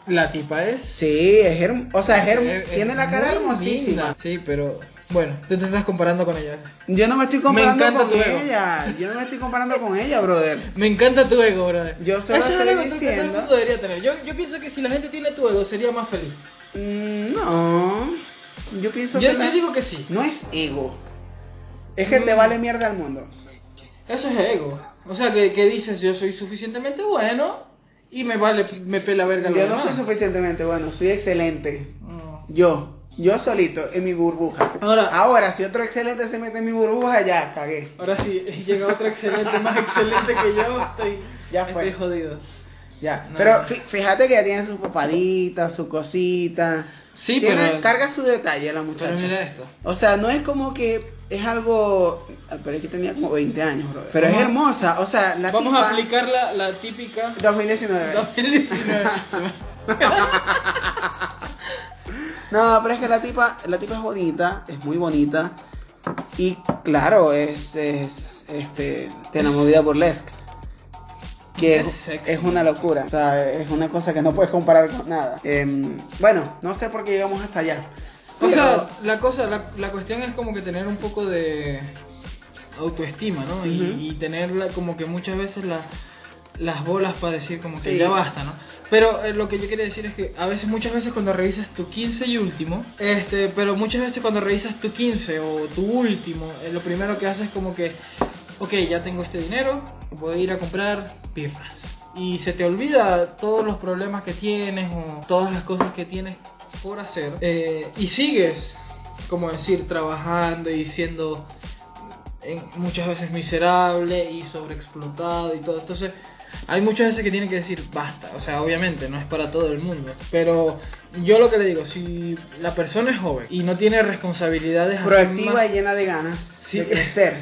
la tipa es... Sí, es herm- o sea, es herm- es- es tiene la cara hermosísima. linda. Sí, pero bueno, tú te estás comparando con ella. Yo no me estoy comparando con ella. Yo no me estoy comparando con ella, brother. (laughs) Me encanta tu ego, brother. Yo solo Eso es estoy algo que todo el diciendo- mundo debería tener. Yo, yo pienso que si la gente tiene tu ego sería más feliz. Mm, No, yo pienso Yo, que la- yo digo que sí. no es ego. Es que te Mm. vale mierda al mundo. Eso es ego. O sea, que, que dices yo soy suficientemente bueno y me vale, me pela verga lo Yo no demás. soy suficientemente bueno, soy excelente. No. Yo, yo solito, en mi burbuja. Ahora- Ahora, si otro excelente se mete en mi burbuja, ya cagué. Ahora sí, (laughs) llega otro excelente, más excelente que yo, estoy, Ya fue. estoy jodido. Ya. No. Pero fí- fíjate que ya tiene sus papaditas, su cosita. Sí, Tiene- pero- Carga su detalle la muchacha. Pero mira esto. O sea, no es como que es algo. ah, Pero es que tenía como 20 años, bro. Pero es Vamos hermosa. O sea, la Vamos tipa- a aplicar la, la típica 2019. 2019. (laughs) Se me- No, pero es que la tipa, la tipa es bonita, es muy bonita. Y claro, es, es este, la Es- movida burlesque. Que es es una locura. O sea, es una cosa que no puedes comparar con nada. Em, bueno, no sé por qué llegamos hasta allá. O sea, la cosa, la, la cuestión es como que tener un poco de autoestima, ¿no? Y- Ujú. y, tenerla como que muchas veces la- las bolas para decir como que Sí. ya basta, ¿no? Pero eh, lo que yo quería decir es que a veces, muchas veces cuando revisas tu 15 y último, este, pero muchas veces cuando revisas tu 15 o tu último, eh, lo primero que haces es como que, ok, ya tengo este dinero, voy a ir a comprar birras. Y se te olvida todos los problemas que tienes o todas las cosas que tienes por hacer. eh, y sigues, como decir, trabajando y siendo en- muchas veces miserable y sobreexplotado y todo. Entonces, hay muchas veces que tiene que decir basta. O sea, obviamente, no es para todo el mundo. Pero yo lo que le digo, si la persona es joven y no tiene responsabilidades proactiva más- y llena de ganas Sí. de crecer.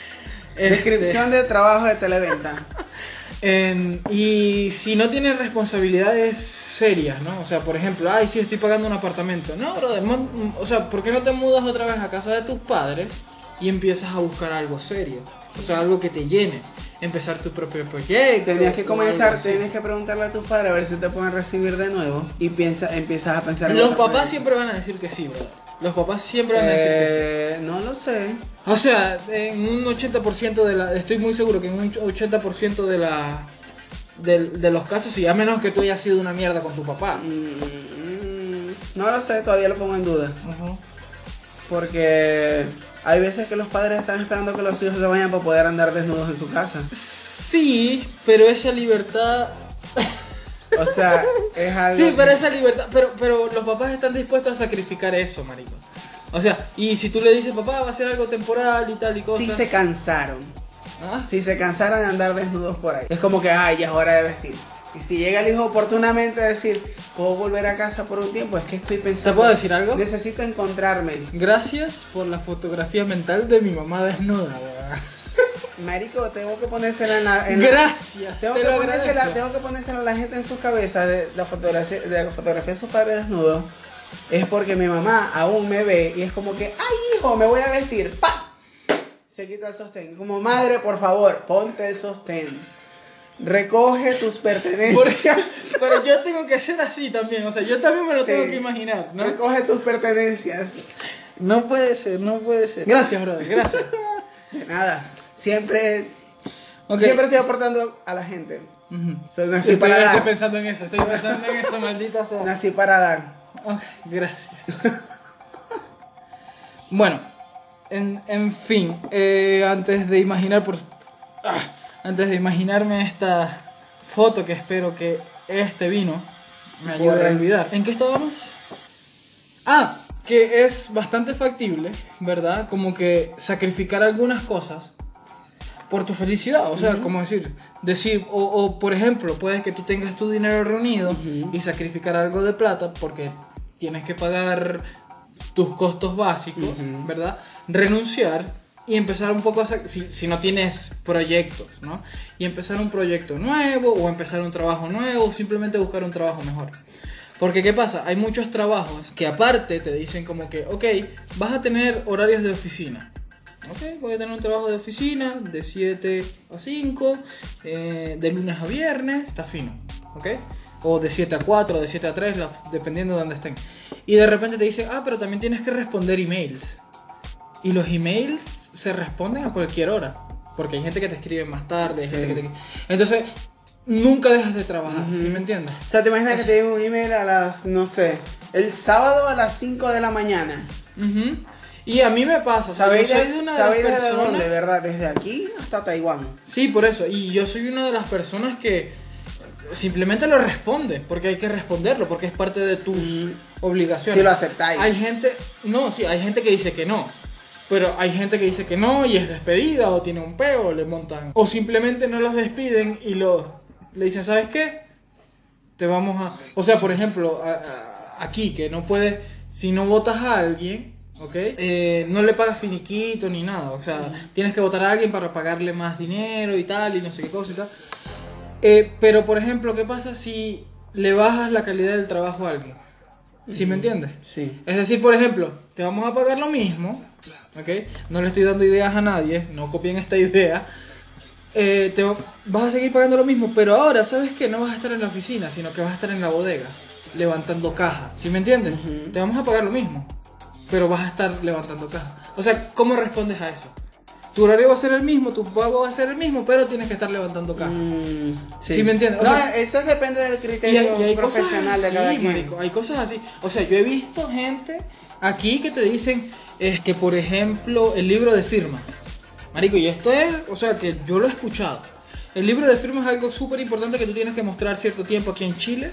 (laughs) este, Descripción de trabajo de televenta. (laughs) en- y si no tiene responsabilidades serias, ¿no? O sea, por ejemplo, ay, sí, estoy pagando un apartamento. No, brother, mon- o sea, ¿por qué no te mudas otra vez a casa de tus padres y empiezas a buscar algo serio? O sea, algo que te llene. Empezar tu propio proyecto. Tenías que comenzar, tienes que preguntarle a tus padres a ver si te pueden recibir de nuevo. Y piensa, empiezas a pensar en Los papás siempre van a decir que sí, brother. Los papás siempre van a decir que sí. Eh, no lo sé. O sea, en un 80% de la... Estoy muy seguro que en un 80% de la... De, de los casos, sí, a menos que tú hayas sido una mierda con tu papá. Mm, no lo sé, todavía lo pongo en duda. Porque hay veces que los padres están esperando que los hijos se vayan para poder andar desnudos en su casa. Sí, pero esa libertad... (laughs) O sea, es algo. Sí, pero esa libertad... Pero, pero los papás están dispuestos a sacrificar eso, marico. O sea, y si tú le dices, papá, va a ser algo temporal y tal y cosas... Sí se cansaron. ¿Ah? Si se cansaron de andar desnudos por ahí. Es como que, ay, ya es hora de vestir. Y si llega el hijo oportunamente a decir, puedo volver a casa por un tiempo, es que estoy pensando. ¿Te puedo decir algo? Necesito encontrarme. Gracias por la fotografía mental de mi mamá desnuda, weón. Marico, tengo que ponérsela en la. en la- Gracias. Tengo te que, lo ponérsela, tengo que ponérsela a la gente en sus cabezas de la fotografía de la fotografía de sus padres desnudos. Es porque mi mamá aún me ve y es como que, ay hijo, me voy a vestir. ¡Pa! Se quita el sostén. Como madre, por favor, ponte el sostén. Recoge tus pertenencias. (laughs) Pero yo tengo que ser así también, o sea, yo también me lo Sí. tengo que imaginar, ¿no? Recoge tus pertenencias. No puede ser, no puede ser. Gracias, brother, gracias. De nada. Siempre, Ok. siempre estoy aportando a la gente. Ujú. Soy nací Estoy, para estoy dar. pensando en eso, estoy pensando en eso, maldita sea. Nací para dar. Ok, gracias. bueno, en, en fin, eh, antes de imaginar por ah, antes de imaginarme esta foto que espero que este vino me ayude a olvidar. ¿En qué estábamos? Ah, que es bastante factible, ¿verdad? Como que sacrificar algunas cosas por tu felicidad, o sea, como decir, decir, o, o, por ejemplo, puedes que tú tengas tu dinero reunido y sacrificar algo de plata porque tienes que pagar tus costos básicos, ¿verdad? Renunciar y empezar un poco a, si, si no tienes proyectos, ¿no? Y empezar un proyecto nuevo o empezar un trabajo nuevo o simplemente buscar un trabajo mejor. Porque ¿qué pasa? Hay muchos trabajos que aparte te dicen como que, ok, vas a tener horarios de oficina. Ok, voy a tener un trabajo de oficina de 7 a 5, eh, de lunes a viernes, está fino, ok. O de 7 a 4, de 7 a 3, la- dependiendo de dónde estén. Y de repente te dicen, ah, pero también tienes que responder emails. Y los emails se responden a cualquier hora. Porque hay gente que te escribe más tarde, hay Sí. gente que te... Entonces, nunca dejas de trabajar, ¿sí me entiendes? O sea, te imaginas que te llega un email a las, no sé, el sábado a las 5 de la mañana. Ujú. Y a mí me pasa, ¿Sabéis, yo soy de- de una de ¿sabéis las personas... dónde, verdad? Desde aquí hasta Taiwán. Sí, por eso. Y yo soy una de las personas que simplemente lo responde, porque hay que responderlo, porque es parte de tus obligaciones. Si lo aceptáis. Hay gente, no, sí, hay gente que dice que no. Pero hay gente que dice que no y es despedida o tiene un peo, o le montan. O simplemente no los despiden y lo, le dicen, ¿sabes qué? Te vamos a... O sea, por ejemplo, a- a- aquí, que no puedes, si no votas a alguien, ¿ok? Eh, no le pagas finiquito ni nada. O sea, tienes que votar a alguien para pagarle más dinero y tal, y no sé qué cosa y tal. Eh, pero, por ejemplo, ¿qué pasa si le bajas la calidad del trabajo a alguien? ¿Sí me entiendes? Sí. Es decir, por ejemplo, te vamos a pagar lo mismo, ¿ok? No le estoy dando ideas a nadie, no copien esta idea. Eh, te va- vas a seguir pagando lo mismo, pero ahora, ¿sabes qué? No vas a estar en la oficina, sino que vas a estar en la bodega, levantando cajas. ¿Sí me entiendes? Te vamos a pagar lo mismo, pero vas a estar levantando cajas. O sea, ¿cómo respondes a eso? Tu horario va a ser el mismo, tu pago va a ser el mismo, pero tienes que estar levantando cajas. Mm, Sí, ¿me entiendes? O no, sea- eso depende del Y criterio hay, y hay profesional de así, cada quien. marico, hay cosas así. O sea, yo he visto gente aquí que te dicen es que, por ejemplo, el libro de firmas. Marico, y esto es, o sea, que yo lo he escuchado. El libro de firmas es algo súper importante que tú tienes que mostrar cierto tiempo aquí en Chile.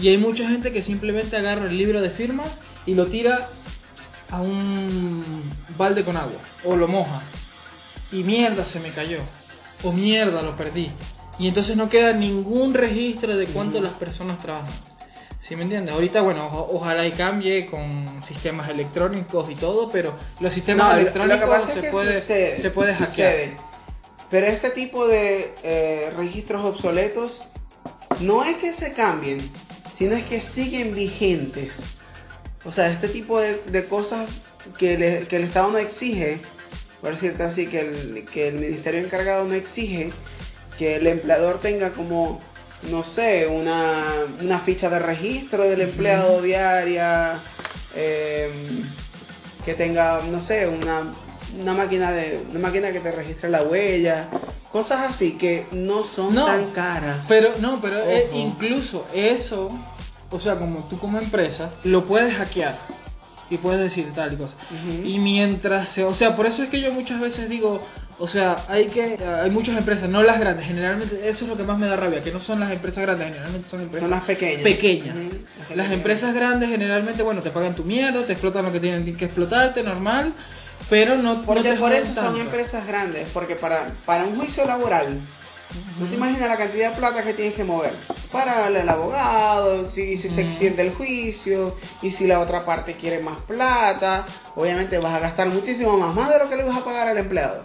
Y hay mucha gente que simplemente agarra el libro de firmas y lo tira a un balde con agua. O lo moja. Y mierda, se me cayó. O mierda, lo perdí. Y entonces no queda ningún registro de cuánto las personas trabajan. ¿Sí me entiendes? Ahorita, bueno, oja- ojalá y cambie con sistemas electrónicos y todo, pero los sistemas No, electrónicos se, es que puede, sucede, se puede hackear. Pero este tipo de eh, registros obsoletos no es que se cambien, sino es que siguen vigentes. O sea, este tipo de, de cosas que, le- que el Estado no exige, por decirte así, que el, que el ministerio encargado no exige que el empleador tenga como, no sé, una, una ficha de registro del empleado diaria, eh, que tenga, no sé, una, una máquina de una máquina que te registre la huella, cosas así que no son No, tan caras. Pero no, pero eh, incluso eso, o sea, como tú como empresa, lo puedes hackear y puedes decir tal y cosa. Y mientras se, o sea, por eso es que yo muchas veces digo, o sea, hay que hay muchas empresas, no las grandes, generalmente eso es lo que más me da rabia, que no son las empresas grandes, generalmente son empresas son las pequeñas. pequeñas. Las pequeñas. empresas grandes generalmente, bueno, te pagan tu mierda, te explotan lo que tienen que explotarte, normal, pero no, no Porque te por eso son empresas grandes, porque para, para un juicio laboral, no te imaginas la cantidad de plata que tienes que mover. Para darle al abogado, si, si se extiende el juicio, y si la otra parte quiere más plata, obviamente vas a gastar muchísimo más, más de lo que le vas a pagar al empleado.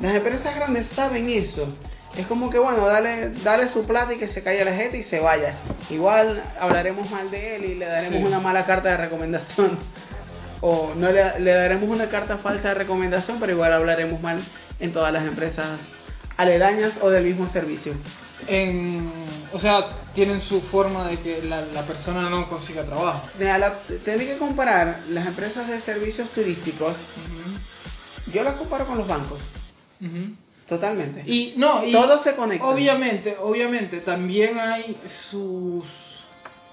Las empresas grandes saben eso. Es como que bueno, dale, dale su plata y que se calle la gente y se vaya. Igual hablaremos mal de él y le daremos Sí. una mala carta de recomendación. (laughs) O no le, le daremos una carta falsa de recomendación, pero igual hablaremos mal en todas las empresas aledañas o del mismo servicio. En, o sea, tienen su forma de que la, la persona no consiga trabajo. Mira, la- tenés que comparar las empresas de servicios turísticos. Yo las comparo con los bancos. Ujú. Totalmente. Y no, y Todo se conecta. Obviamente, obviamente, también hay sus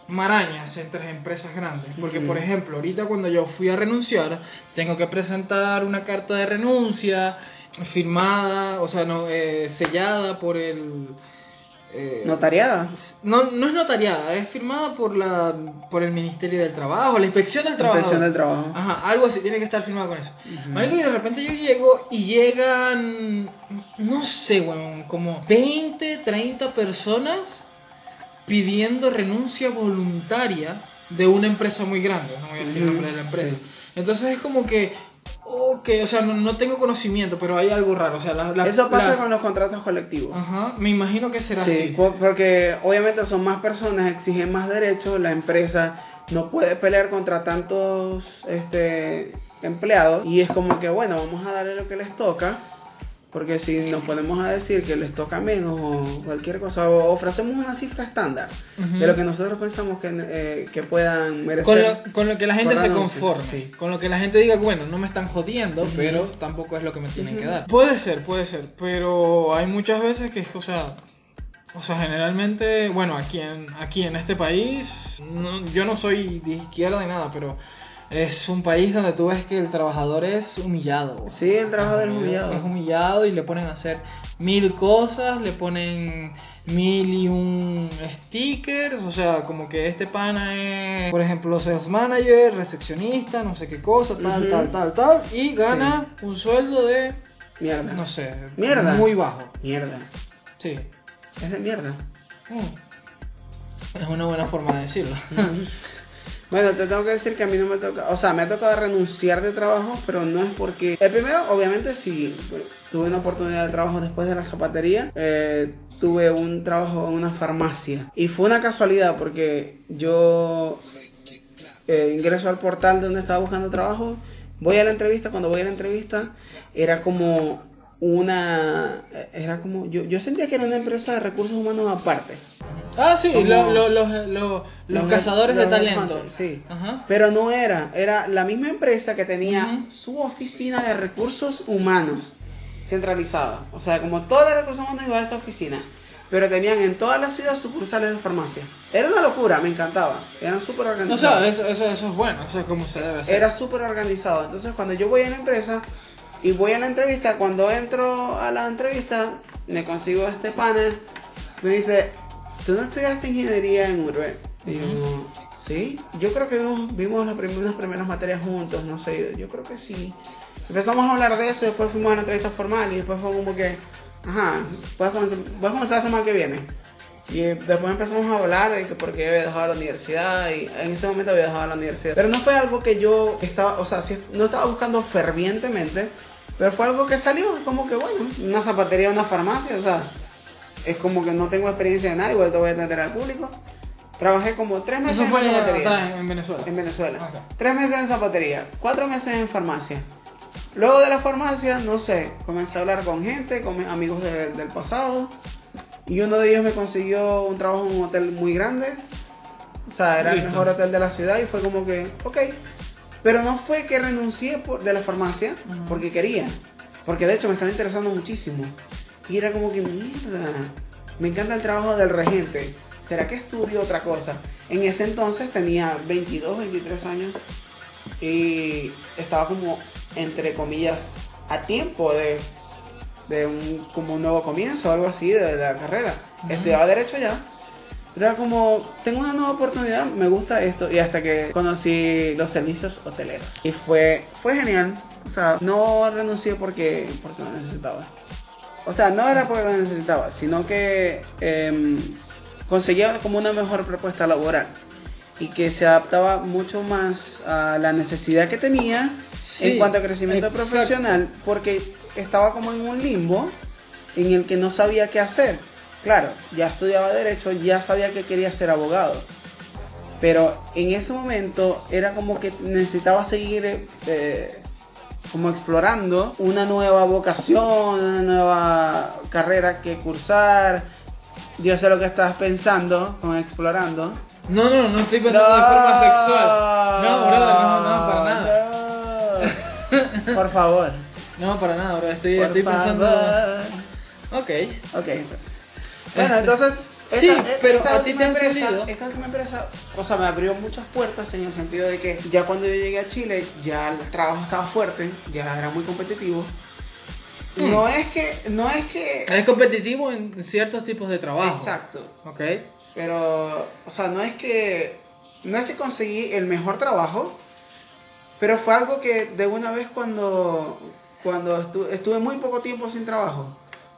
marañas entre empresas grandes. Porque, por ejemplo, ahorita cuando yo fui a renunciar, tengo que presentar una carta de renuncia firmada, o sea, no, eh, sellada por el... eh, Notariada. no, no es notariada, es firmada por la por el Ministerio del Trabajo, la Inspección del Trabajo. Inspección del trabajo. Ajá, algo así, tiene que estar firmado con eso. Marico, y de repente yo llego y llegan, no sé, weón, como 20, 30 personas pidiendo renuncia voluntaria de una empresa muy grande, no voy a decir el nombre de la empresa. Entonces es como que, ok, o sea, no, no tengo conocimiento, pero hay algo raro, o sea, la, la- Eso pasa la- con los contratos colectivos. Ajá, me imagino que será Sí, así. po- porque obviamente son más personas, exigen más derechos, la empresa no puede pelear contra tantos este, empleados y es como que bueno, vamos a darle lo que les toca, porque si nos ponemos a decir que les toca menos o cualquier cosa, o ofrecemos una cifra estándar de lo que nosotros pensamos que, eh, que puedan merecer. Con lo, con lo que la gente se conforme. sí. Con lo que la gente diga, bueno, no me están jodiendo, pero tampoco es lo que me tienen que dar. Puede ser, puede ser. Pero hay muchas veces que, o sea, o sea, generalmente, bueno, aquí en, aquí en este país, no- yo no soy de izquierda ni nada, pero es un país donde tú ves que el trabajador es humillado. Sí, el trabajo del Es humillado. humillado y le ponen a hacer mil cosas, le ponen mil y un stickers, o sea, como que este pana es, por ejemplo, sales manager, recepcionista, no sé qué cosa, tal, tal, tal, tal, y gana un sueldo de, Mierda. no sé, Mierda. muy bajo. Mierda. Sí. Es de mierda. Mm. Es una buena forma de decirlo. Bueno, te tengo que decir que a mí no me toca, o sea, me ha tocado renunciar de trabajo, pero no es porque... El primero, obviamente, sí, tuve una oportunidad de trabajo después de la zapatería, eh, tuve un trabajo en una farmacia y fue una casualidad porque yo eh, ingreso al portal donde estaba buscando trabajo, voy a la entrevista, cuando voy a la entrevista era como una... Era como... Yo, yo sentía que era una empresa de recursos humanos aparte. ah, sí, Como- lo- lo- los, los- los cazadores los de talento. Sí. Ajá. Pero no era, era la misma empresa que tenía Ujú. su oficina de recursos humanos centralizada. O sea, como todos los recursos humanos iban a esa oficina. Pero tenían en toda la ciudad sucursales de farmacia. Era una locura, me encantaba. Eran súper O organizados. sea, eso, eso, eso es bueno, eso es como se debe hacer. Era súper organizado. Entonces, cuando yo voy a la empresa y voy a la entrevista, cuando entro a la entrevista, me consigo este panel. Me dice, ¿tú no estudiaste ingeniería en Urbe? Y yo, sí. Yo creo que vimos, vimos las prim- unas primeras materias juntos, no sé. Yo creo que sí. Empezamos a hablar de eso, después fuimos a la entrevista formal y después fue como que, ajá, puedes comenzar, puedes comenzar la semana que viene. Y después empezamos a hablar de que por qué había dejado la universidad y en ese momento había dejado la universidad. Pero no fue algo que yo estaba, o sea, no estaba buscando fervientemente, pero fue algo que salió, como que bueno, una zapatería, una farmacia, o sea, es como que no tengo experiencia de nada, igual te voy a atender al público. Trabajé como tres meses Eso fue en zapatería. atrás en Venezuela. En Venezuela. Ok. Tres meses en zapatería, cuatro meses en farmacia. Luego de la farmacia, no sé, comencé a hablar con gente, con mis amigos de- del pasado. Y uno de ellos me consiguió un trabajo en un hotel muy grande. O sea, era Listo. el mejor hotel de la ciudad y fue como que, ok. Pero no fue que renuncié por, de la farmacia porque quería. Porque de hecho me estaba interesando muchísimo. Y era como que, mierda, me encanta el trabajo del regente. ¿Será que estudio otra cosa? En ese entonces tenía 22, 23 años y estaba como, entre comillas, a tiempo de, de un, como un nuevo comienzo, algo así de, de la carrera. Estudiaba Derecho ya. Pero era como, tengo una nueva oportunidad, me gusta esto. Y hasta que conocí los servicios hoteleros. Y fue, fue genial. O sea, no renuncié porque, porque lo necesitaba. O sea, no era porque lo necesitaba, sino que em, conseguía como una mejor propuesta laboral. Y que se adaptaba mucho más a la necesidad que tenía Sí, en cuanto a crecimiento exacto. profesional. Porque estaba como en un limbo en el que no sabía qué hacer. Claro, ya estudiaba derecho, ya sabía que quería ser abogado. Pero en ese momento era como que necesitaba seguir eh, como explorando una nueva vocación, una nueva carrera que cursar. Yo sé lo que estabas pensando con explorando. No, no, no estoy pensando de forma sexual. No, brother, no, no, para nada. no. (laughs) Por favor. No, para nada, bro. Estoy, por estoy pensando. favor. Ok. Ok. Bueno, entonces. Sí, pero a ti te han empresa- salido. Esta última empresa, o sea, me abrió muchas puertas en el sentido de que ya cuando yo llegué a Chile, ya el trabajo estaba fuerte, ya era muy competitivo. Hmm. No es que, no es que. Es competitivo en ciertos tipos de trabajo. Exacto. Ok. Pero, o sea, no es que, no es que conseguí el mejor trabajo, pero fue algo que de una vez cuando, cuando estu- estuve muy poco tiempo sin trabajo.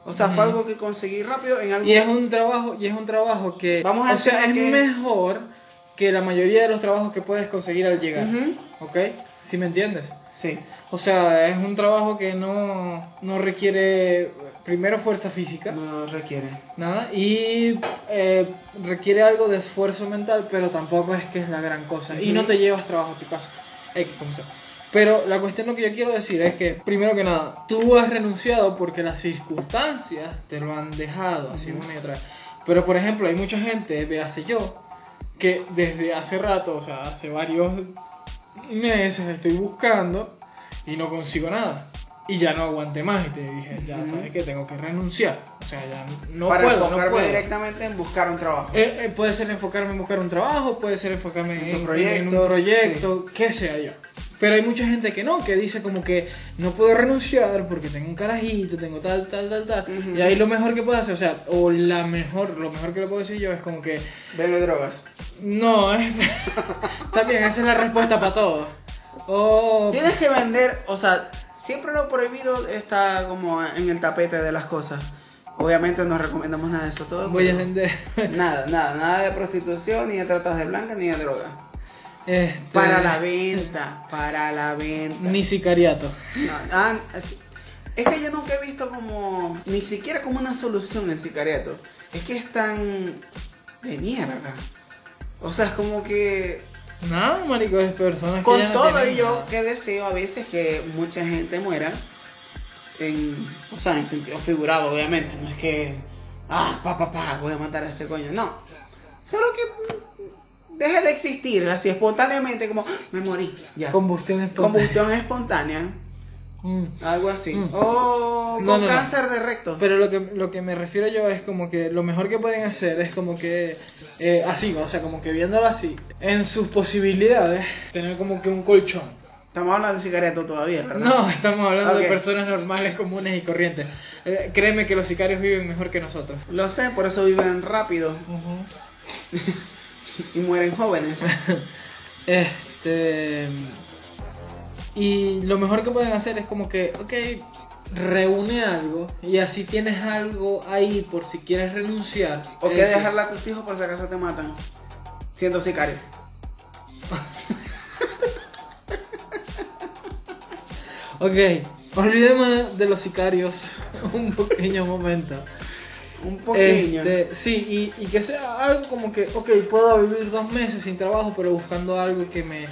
O sea, fue algo que conseguí rápido en algo. Y es un trabajo, y es un trabajo que, Vamos a o sea, es que es- mejor que la mayoría de los trabajos que puedes conseguir al llegar. Ujú. ¿Ok? ¿Sí me entiendes? Sí. O sea, es un trabajo que no, no requiere primero fuerza física, No requiere. nada, y eh, requiere algo de esfuerzo mental, pero tampoco es que es la gran cosa. Y no te llevas trabajo a tu casa. X, como sea. Pero la cuestión que yo quiero decir es que, primero que nada, tú has renunciado porque las circunstancias te lo han dejado, así una y otra vez. Pero, por ejemplo, hay mucha gente, véase yo, que desde hace rato, o sea, hace varios meses estoy buscando y no consigo nada. Y ya no aguanté más y te dije, ya sabes que tengo que renunciar. O sea, ya no Para puedo, no enfocarme puedo. directamente en buscar un trabajo. Eh, eh, puede ser enfocarme en buscar un trabajo, puede ser enfocarme En en, tu en- en proyecto, un proyecto, qué sea yo. Pero hay mucha gente que no, que dice como que no puedo renunciar porque tengo un carajito, tengo tal, tal, tal, tal. Y ahí lo mejor que puedo hacer, o sea, o la mejor, lo mejor que le puedo decir yo es como que Vende drogas. no, es... (laughs) bien, esa es la respuesta para todo. O Tienes que vender, o sea, siempre lo prohibido está como en el tapete de las cosas. Obviamente no recomendamos nada de eso todo. voy a vender (laughs) Nada, nada, nada de prostitución, ni de tratas de blanca, ni de droga. este, Para la venta, para la venta. ni sicariato. No, ah, es que yo nunca he visto como, ni siquiera como una solución el sicariato. Es que es tan de mierda. O sea, es como que No, marico, es personas que con ya no todo tienen nada. que deseo a veces que mucha gente muera en, o sea, en sentido figurado, obviamente. No es que, ah, pa, pa, pa, voy a matar a este coño. No. Solo que deje de existir así espontáneamente, como, "Ah, me morí. Ya. Combustión espontánea. Combustión espontánea. Mm. Algo así. Mm. O No, con no, no. cáncer de recto. Pero lo que, lo que me refiero yo es como que lo mejor que pueden hacer es como que, eh, así, o sea, como que viéndolo así, en sus posibilidades, tener como que un colchón. Estamos hablando de sicariato todavía, ¿verdad? No, estamos hablando de personas normales, comunes y corrientes. Eh, créeme que los sicarios viven mejor que nosotros. Lo sé, por eso viven rápido (laughs) y mueren jóvenes. (laughs) Este. Y lo mejor que pueden hacer es como que, ok, reúne algo y así tienes algo ahí por si quieres renunciar. O que dejarla a tus hijos por si acaso te matan. Siendo sicario. (laughs) Ok, olvidemos de los sicarios (laughs) un pequeño momento. Un pequeño. Este, sí, y, y que sea algo como que, ok, puedo vivir dos meses sin trabajo, pero buscando algo que me,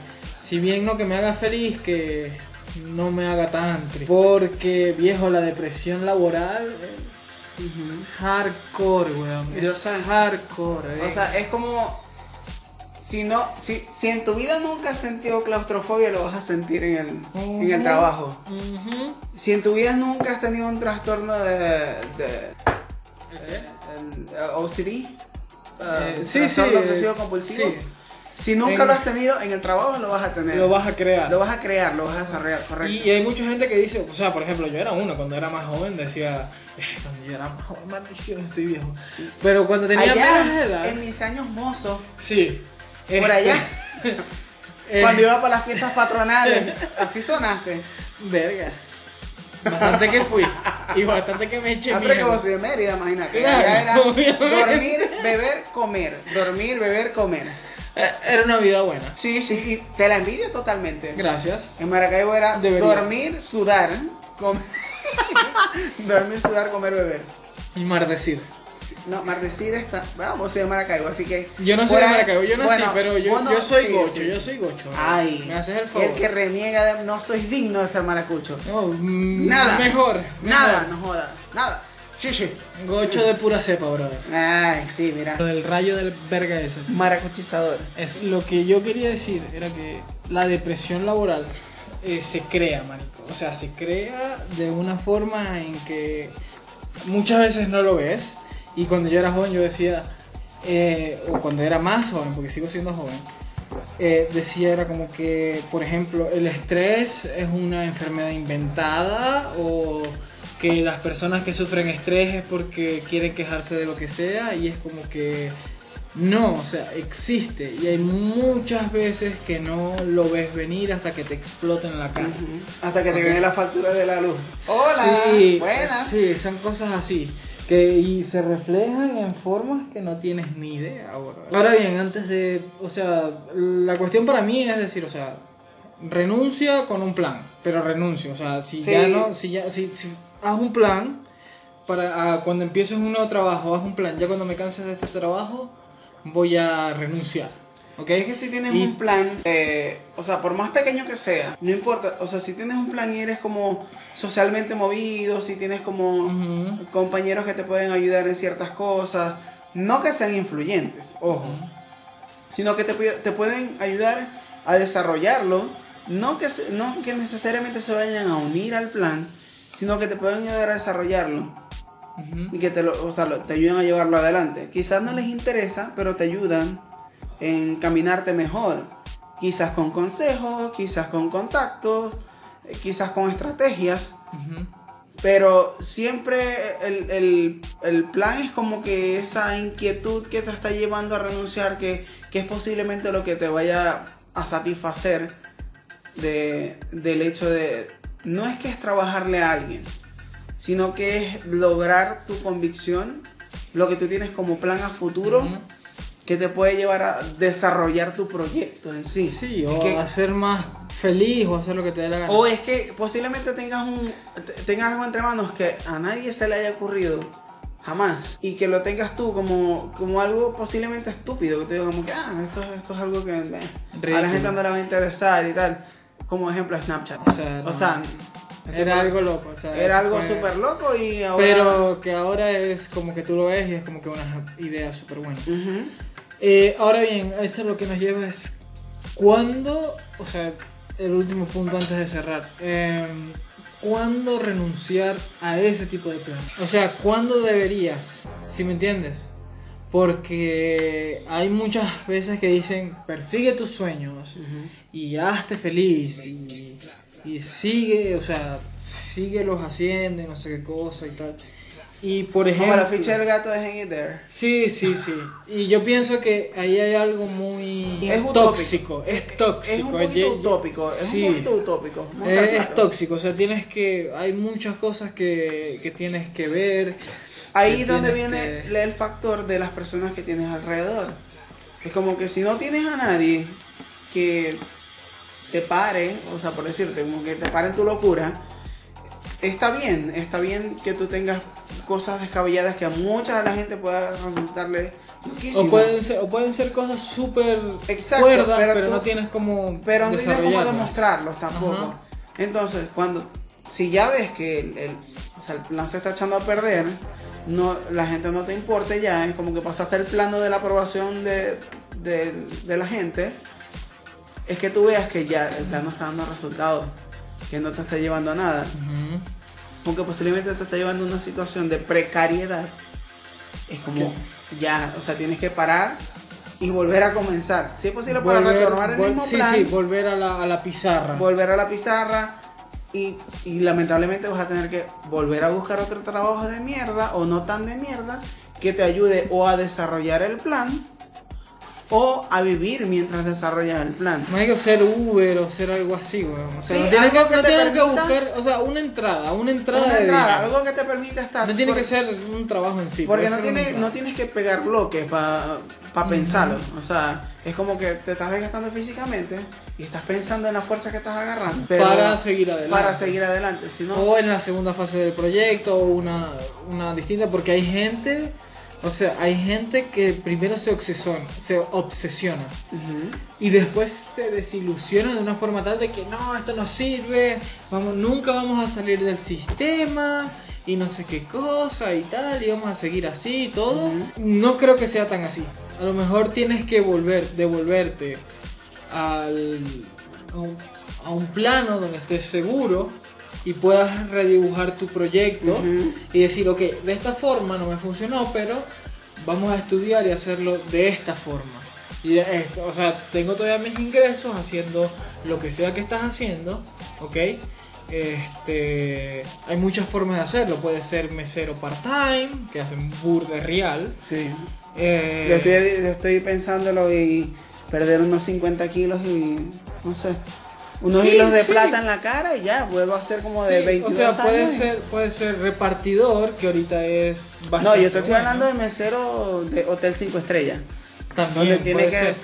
si bien no que me haga feliz, que no me haga tan triste. Porque, viejo, la depresión laboral es hardcore, weón. Yo sé. hardcore. eh. O sea, es como. Si, no, si, si en tu vida nunca has sentido claustrofobia, lo vas a sentir en el, en el trabajo. Si en tu vida nunca has tenido un trastorno de. de el, eh, OCD, Eh, uh, sí, sí, obsesivo eh, compulsivo. sí. Si nunca En- lo has tenido, en el trabajo lo vas a tener. Lo vas a crear. Lo vas a crear, lo vas a desarrollar, correcto. Y, y hay mucha gente que dice, o sea, por ejemplo, yo era uno cuando era más joven, decía, "Eh, cuando yo era más joven, maldición, estoy viejo. Pero cuando tenía Allá, menos edad, en mis años mozos, sí. por Este, allá, (laughs) eh, cuando iba para las fiestas patronales, así sonaste. Verga. Bastante que fui. Y bastante que me eché pero que mierda. vos de Mérida, imagínate. Claro, Allá era obviamente. dormir, beber, comer. Dormir, beber, comer. Eh, Era una vida buena. Sí, sí, y te la envidio totalmente. Gracias. En Maracaibo era Debería. dormir, sudar, comer. (laughs) dormir, sudar, comer, beber. Y maldecir. No, Mardecir está. Vamos, vos soy de Maracaibo, así que. Yo no soy de Maracaibo, yo nací, bueno, pero yo, no- yo soy sí, gocho, sí, yo soy gocho. Ay, ¿Me haces el favor? el que reniega de. No soy digno de ser maracucho. No, mm, Nada. Mejor. Nada, mejor. no jodas. Nada. Chichi. Gocho de pura cepa, brother. Ay, sí, mira. Lo del rayo del verga ese. Maracuchizador. Es, lo que yo quería decir era que la depresión laboral eh, se crea, marico. O sea, se crea de una forma en que muchas veces no lo ves. Y cuando yo era joven yo decía, eh, o cuando era más joven, porque sigo siendo joven, eh, decía era como que, por ejemplo, el estrés es una enfermedad inventada o que las personas que sufren estrés es porque quieren quejarse de lo que sea y es como que no, o sea, existe y hay muchas veces que no lo ves venir hasta que te exploten en la cara. Hasta que te viene la factura de la luz. Hola, sí, buenas. Sí, son cosas así. Que, y se reflejan en formas que no tienes ni idea ahora. Ahora bien, antes de, o sea, la cuestión para mí es decir, o sea, renuncia con un plan, pero renuncia, o sea, si Sí. ya no, si ya, si, si haz un plan para ah, cuando empieces un nuevo trabajo, haz un plan. Ya cuando me canses de este trabajo, voy a renunciar, ¿ok? Es que si tienes Y- un plan, eh, o sea, por más pequeño que sea, no importa, o sea, si tienes un plan y eres como socialmente movido, si tienes como compañeros que te pueden ayudar en ciertas cosas, no que sean influyentes, ojo, sino que te, te pueden ayudar a desarrollarlo, no que, no que necesariamente se vayan a unir al plan, sino que te pueden ayudar a desarrollarlo y que te, lo, o sea, lo- te ayudan a llevarlo adelante. Quizás no les interesa, pero te ayudan en caminarte mejor. Quizás con consejos, quizás con contactos, eh, quizás con estrategias. Pero siempre el, el- el plan es como que esa inquietud que te está llevando a renunciar, que, que es posiblemente lo que te vaya a satisfacer de, del hecho de... No es que es trabajarle a alguien, sino que es lograr tu convicción, lo que tú tienes como plan a futuro, que te puede llevar a desarrollar tu proyecto en sí. Sí, o que- hacer más feliz o hacer lo que te dé la gana. o es que posiblemente tengas un te- tengas algo entre manos que a nadie se le haya ocurrido jamás y que lo tengas tú como, como algo posiblemente estúpido que te digo como que ah esto, esto es algo que eh, a la gente no le va a interesar y tal como ejemplo Snapchat O sea, no. este Era fue- algo loco, o sea, era algo súper loco y ahora Pero que ahora es como que tú lo ves y es como que una idea súper buena. Eh, ahora bien, eso lo que nos lleva es cuándo, o sea, el último punto antes de cerrar. eh, ¿Cuándo renunciar a ese tipo de plan? O sea, ¿cuándo deberías? ¿Sí me entiendes? Porque hay muchas veces que dicen, persigue tus sueños y hazte feliz y, y sigue, o sea, síguelos haciendo y no sé qué cosa y tal. Y por como ejemplo... la ficha del gato de It There Sí, sí, sí. Y yo pienso que ahí hay algo muy Es tóxico. Es es tóxico. un poquito Ye- utópico es sí. un poquito utópico Es, es tóxico, o sea, tienes que. Hay muchas cosas que, que tienes que ver. Ahí es donde viene que- el factor de las personas que tienes alrededor. Es como que si no tienes a nadie que te pare, o sea, por decirte, como que te pare en tu locura, está bien, está bien que tú tengas cosas descabelladas que a mucha de la gente pueda resultarle. O pueden ser, o pueden ser cosas súper cuerdas, pero pero, tú- no tienes como. Pero no tienes desarrollarlas. demostrarlos tampoco. Ajá. Entonces, cuando, si ya ves que el, el- o sea, el plan se está echando a perder, no, la gente no te importa ya, es como que pasaste el plano de la aprobación de, de, de la gente, es que tú veas que ya el plan no está dando resultados, que no te está llevando a nada, aunque posiblemente te está llevando a una situación de precariedad, es como ya, o sea, tienes que parar y volver a comenzar. Si es posible para Volver- retomar el mismo sí, plan, sí, volver a la, a la pizarra. volver a la pizarra y, y lamentablemente vas a tener que volver a buscar otro trabajo de mierda o no tan de mierda que te ayude o a desarrollar el plan o a vivir mientras desarrollas el plan. No hay que ser Uber o ser algo así, weón. O sea, Sí, no tienes, que, no buscar, o sea, una entrada, una entrada Una de entrada, algo que te permita estar. No tiene que ser un trabajo en sí. Porque no, tiene, no tienes que pegar bloques para pensarlo. O sea, es como que te estás desgastando físicamente y estás pensando en la fuerza que estás agarrando. pero- para seguir adelante. Para seguir adelante. Si no, O en la segunda fase del proyecto, o una, una distinta, porque hay gente, o sea, hay gente que primero se obsesiona, se obsesiona y después se desilusiona de una forma tal de que no, esto no sirve, vamos, nunca vamos a salir del sistema y no sé qué cosa y tal, y vamos a seguir así y todo. No creo que sea tan así. A lo mejor tienes que volver, devolverte al, a, un, a un plano donde estés seguro y puedas redibujar tu proyecto y decir, ok, de esta forma no me funcionó, pero vamos a estudiar y hacerlo de esta forma. Y esto, o sea, tengo todavía mis ingresos haciendo lo que sea que estás haciendo, ¿ok? Este, hay muchas formas de hacerlo. Puede ser mesero part-time, que hacen burde real. Sí. Eh, Yo estoy, yo estoy pensándolo y perder unos 50 kilos y no sé, unos Sí, hilos de sí. plata en la cara y ya, vuelvo a ser como de sí, 22 O sea, puede años y- ser, puede ser repartidor, que ahorita es bastante No, yo te estoy bueno. hablando de mesero de Hotel 5 estrellas. También Donde tiene puede que, ser.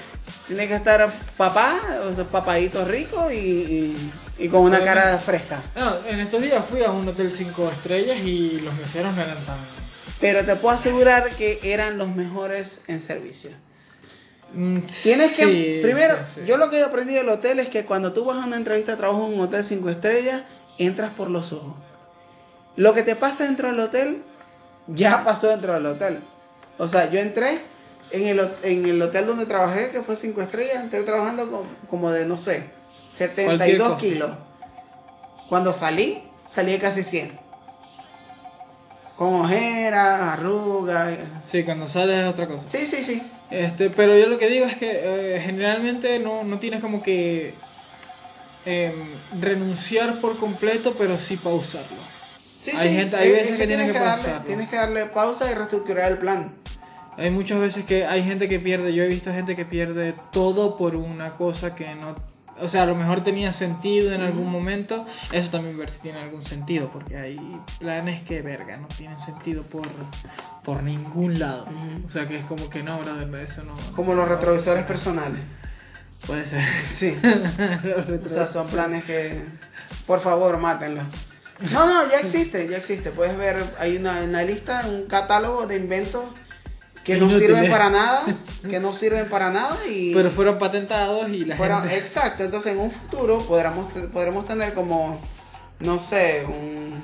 tiene que estar papá, o sea, papadito rico y, y- y con una Pero- cara fresca. No, en estos días fui a un hotel 5 estrellas y los meseros no eran tan... Pero te puedo asegurar que eran los mejores en servicio. Mm, Tienes que, sí, primero, sí, sí. yo lo que he aprendido del hotel es que cuando tú vas a una entrevista de trabajo en un hotel 5 estrellas, entras por los ojos. Lo que te pasa dentro del hotel, ya pasó dentro del hotel. O sea, yo entré en el, ho- en el hotel donde trabajé, que fue 5 estrellas, entré trabajando con- como de, no sé, Cualquier 72 cosa. kilos. Cuando salí, salí de casi 100. Con ojeras, arrugas. Sí, cuando sales es otra cosa. Sí, sí, sí. Este, pero yo lo que digo es que eh, generalmente no, no tienes como que em, renunciar por completo, pero sí pausarlo. Sí, Hay sí. gente- hay Es- veces es que tienes que darle, pausarlo. tienes que darle pausa y reestructurar el plan. Hay muchas veces que hay gente que pierde, yo he visto gente que pierde todo por una cosa que no, o sea, a lo mejor tenía sentido en algún momento, eso también ver si tiene algún sentido, porque hay planes que verga, no tienen sentido por, por ningún lado. O sea que es como que no, brother, eso no... Como los retrovisores personales. Puede ser. Sí. (laughs) O sea, son planes que, por favor, mátenlos. No, no, ya existe, ya existe. Puedes ver, hay una, una lista, un catálogo de inventos que no Inútiles. sirven para nada, (laughs) que no sirven para nada y... Pero fueron patentados y la fueron- gente... Exacto, entonces en un futuro podremos, podremos tener como, no sé, un,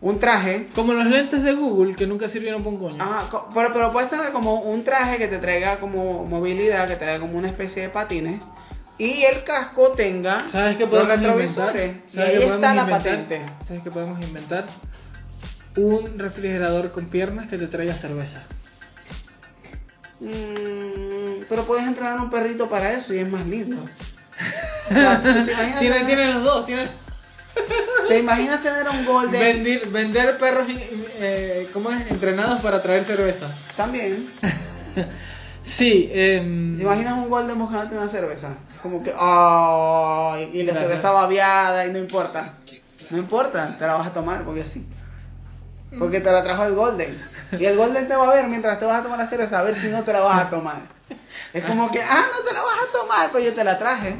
un traje Como los lentes de Google que nunca sirvieron para un coño. Ajá, pero, pero puedes tener como un traje que te traiga como movilidad, que te traiga como una especie de patines. Y el casco tenga ¿Sabes qué los retrovisores. Y ¿Sabes ahí está la inventar? patente. ¿Sabes qué podemos inventar? Un refrigerador con piernas que te traiga cerveza. Mm, pero puedes entrenar un perrito para eso y es más lindo. O sea, (laughs) ¿te, imaginas Tiene, tiene los dos, tiene... te imaginas tener un golden? Vender, vender perros eh, ¿cómo es? entrenados para traer cerveza. También. (laughs) Sí, em, ¿Te imaginas un golden buscándote una cerveza? Como que, ¡ay! y la Gracias. cerveza babeada y no importa. No importa, te la vas a tomar porque sí. Porque te la trajo el golden. Y el golden te va a ver mientras te vas a tomar la cerveza, a ver si no te la vas a tomar. Es como que, ah, no te la vas a tomar, pues yo te la traje.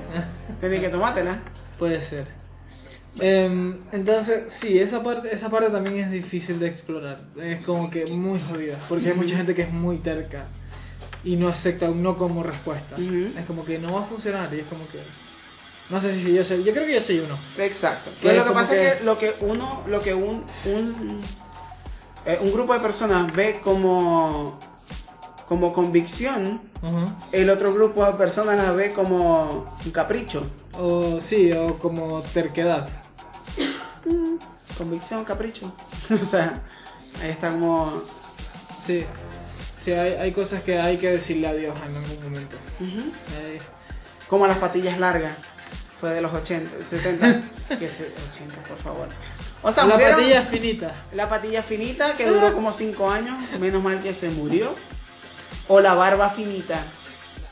Tienes que tomártela. puede ser. Em, entonces, sí, esa parte, esa parte también es difícil de explorar. Es como que muy jodida. Porque hay mucha gente que es muy terca y no acepta un no como respuesta. Es como que no va a funcionar y es como que. No sé si, si yo soy. Yo creo que yo soy uno. Exacto. Que Pues es lo que pasa es que- que lo que uno, lo que un, un, eh, un grupo de personas ve como, como convicción, Ajá. el otro grupo de personas la ve como un capricho. O sí, o como terquedad. (coughs) Convicción, capricho. (laughs) o sea, ahí está como... Sí. Sí, hay, hay cosas que hay que decirle adiós en algún momento. Como las patillas largas. Fue de los 80, 70. (laughs) que se, 80, por favor. O sea, la murieron- patilla finita. La patilla finita que duró como 5 años, menos mal que se murió. O la barba finita.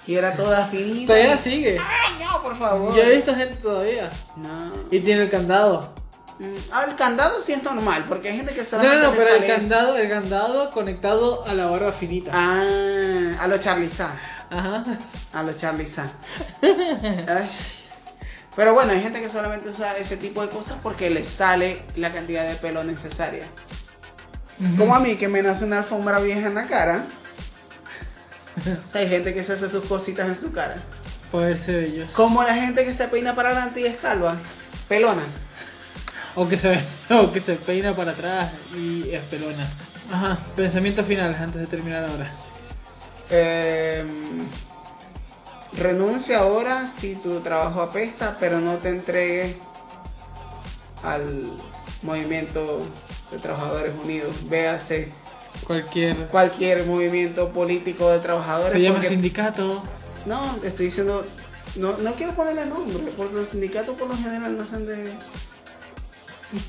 Y era toda finita. Todavía sigue. Ay, no, por favor. Yo he visto gente todavía. No. Y tiene el candado. Mm, ah, el candado sí es normal, porque hay gente que solamente no, no, pero el eso. candado, el candado conectado a la barba finita. Ah, a lo Charlie Sa. Ajá. A lo. Ay. (laughs) Pero bueno, hay gente que solamente usa ese tipo de cosas porque le sale la cantidad de pelo necesaria. Como a mí que me nace una alfombra vieja en la cara. O (laughs) sea, hay gente que se hace sus cositas en su cara. Poderse bellos. Como la gente que se peina para adelante y es calva. Pelona. O que se, (laughs) o que se peina para atrás y es pelona. Ajá. Pensamiento final antes de terminar ahora. Eh, renuncia ahora si tu trabajo apesta, pero no te entregues al, movimiento de trabajadores unidos, véase Cualquier. cualquier movimiento político de trabajadores. Se llama porque- sindicato. No, te estoy diciendo, no, no quiero ponerle nombre, porque los sindicatos por lo general nacen de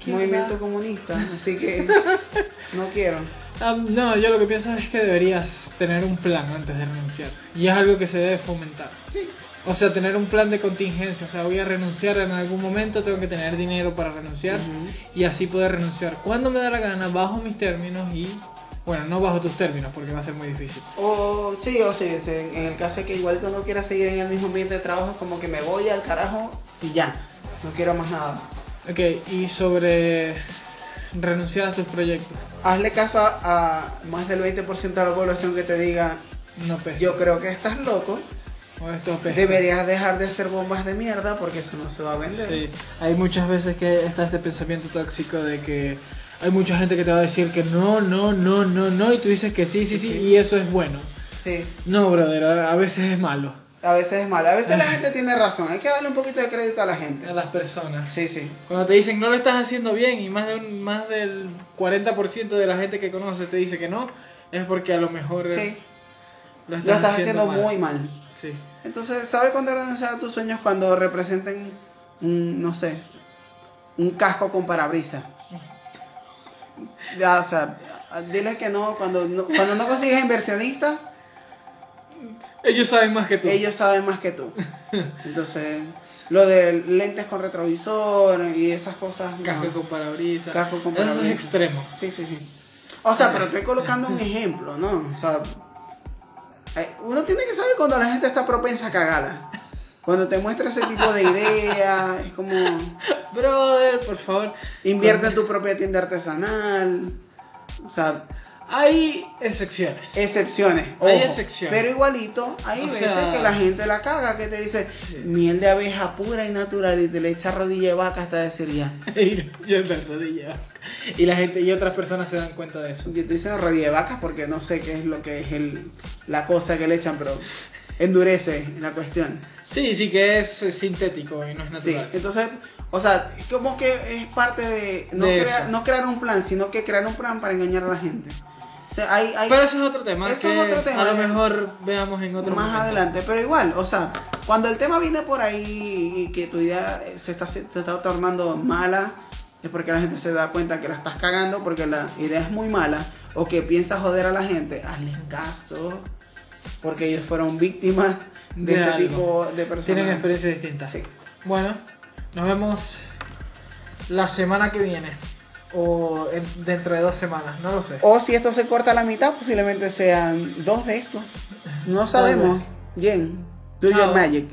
movimiento comunista, así que (laughs) no quiero. Ah, no, yo lo que pienso es que deberías tener un plan antes de renunciar. Y es algo que se debe fomentar. Sí. O sea, tener un plan de contingencia. O sea, voy a renunciar en algún momento, tengo que tener dinero para renunciar. Y así poder renunciar cuando me da la gana, bajo mis términos y... Bueno, no bajo tus términos porque va a ser muy difícil. O sí, o sí, sí, en el caso de que igual tú no quieras seguir en el mismo ambiente de trabajo, es como que me voy al carajo y ya, no quiero más nada. Ok, y sobre renunciar a tus proyectos. Hazle caso a, a más del 20% de la población que te diga, No pesca. yo creo que estás loco, O esto pesca. deberías dejar de hacer bombas de mierda porque eso no se va a vender. Sí, hay muchas veces que está este pensamiento tóxico de que hay mucha gente que te va a decir que no, no, no, no, no, y tú dices que sí, sí, sí, Sí. y eso es bueno. Sí. No, brother, a a veces es malo. A veces es malo, a veces la gente tiene razón, hay que darle un poquito de crédito a la gente. A las personas. Sí, sí. Cuando te dicen no lo estás haciendo bien y más, de un, más del 40% de la gente que conoce te dice que no, es porque a lo mejor Sí, lo lo estás, haciendo mal. muy mal. Sí. Entonces, ¿sabes cuándo renunciar a tus sueños? Cuando representen, un, no sé, un casco con parabrisas. (laughs) Ya, o sea, dile que no, cuando no, cuando no consigues inversionistas, Ellos saben más que tú. ellos saben más que tú. (laughs) Entonces, lo de lentes con retrovisor y esas cosas. no. Casco con parabrisas. Casco con Eso es parabrisas. extremo. Sí, sí, sí. O sea, pero estoy colocando un ejemplo, ¿no? O sea, eh, uno tiene que saber cuando la gente está propensa a cagarla. Cuando te muestra ese tipo de ideas, es como Brother, por favor. invierte en tu propia tienda artesanal. O sea, Hay excepciones. excepciones. Hay excepciones. Pero igualito, hay O veces sea- que la gente la caga, que te dice miel de abeja pura y natural y te le echa rodilla de vaca hasta decir ya. (laughs) Y la rodilla. Y la gente y otras personas se dan cuenta de eso. Yo estoy diciendo rodilla de vaca porque no sé qué es lo que es el, la cosa que le echan, pero endurece la cuestión. Sí, sí que es sintético y no es Sí, natural. entonces, o sea, como que es parte de no, De crea- no crear un plan, sino que crear un plan para engañar a la gente. O sea, hay, hay Pero eso es otro tema. Eso que es otro tema, A lo mejor veamos en otro más momento. adelante, pero igual, o sea, cuando el tema viene por ahí y que tu idea se está, se está tornando mala, es porque la gente se da cuenta que la estás cagando porque la idea es muy mala o que piensas joder a la gente, hazle caso, porque ellos fueron víctimas de, De este algo. tipo de personas. Tienen experiencias distintas. Sí. Bueno, nos vemos la semana que viene. O en- dentro de dos semanas, no lo sé. O si esto se corta a la mitad, posiblemente sean dos de estos. No sabemos. Bien. Do your magic.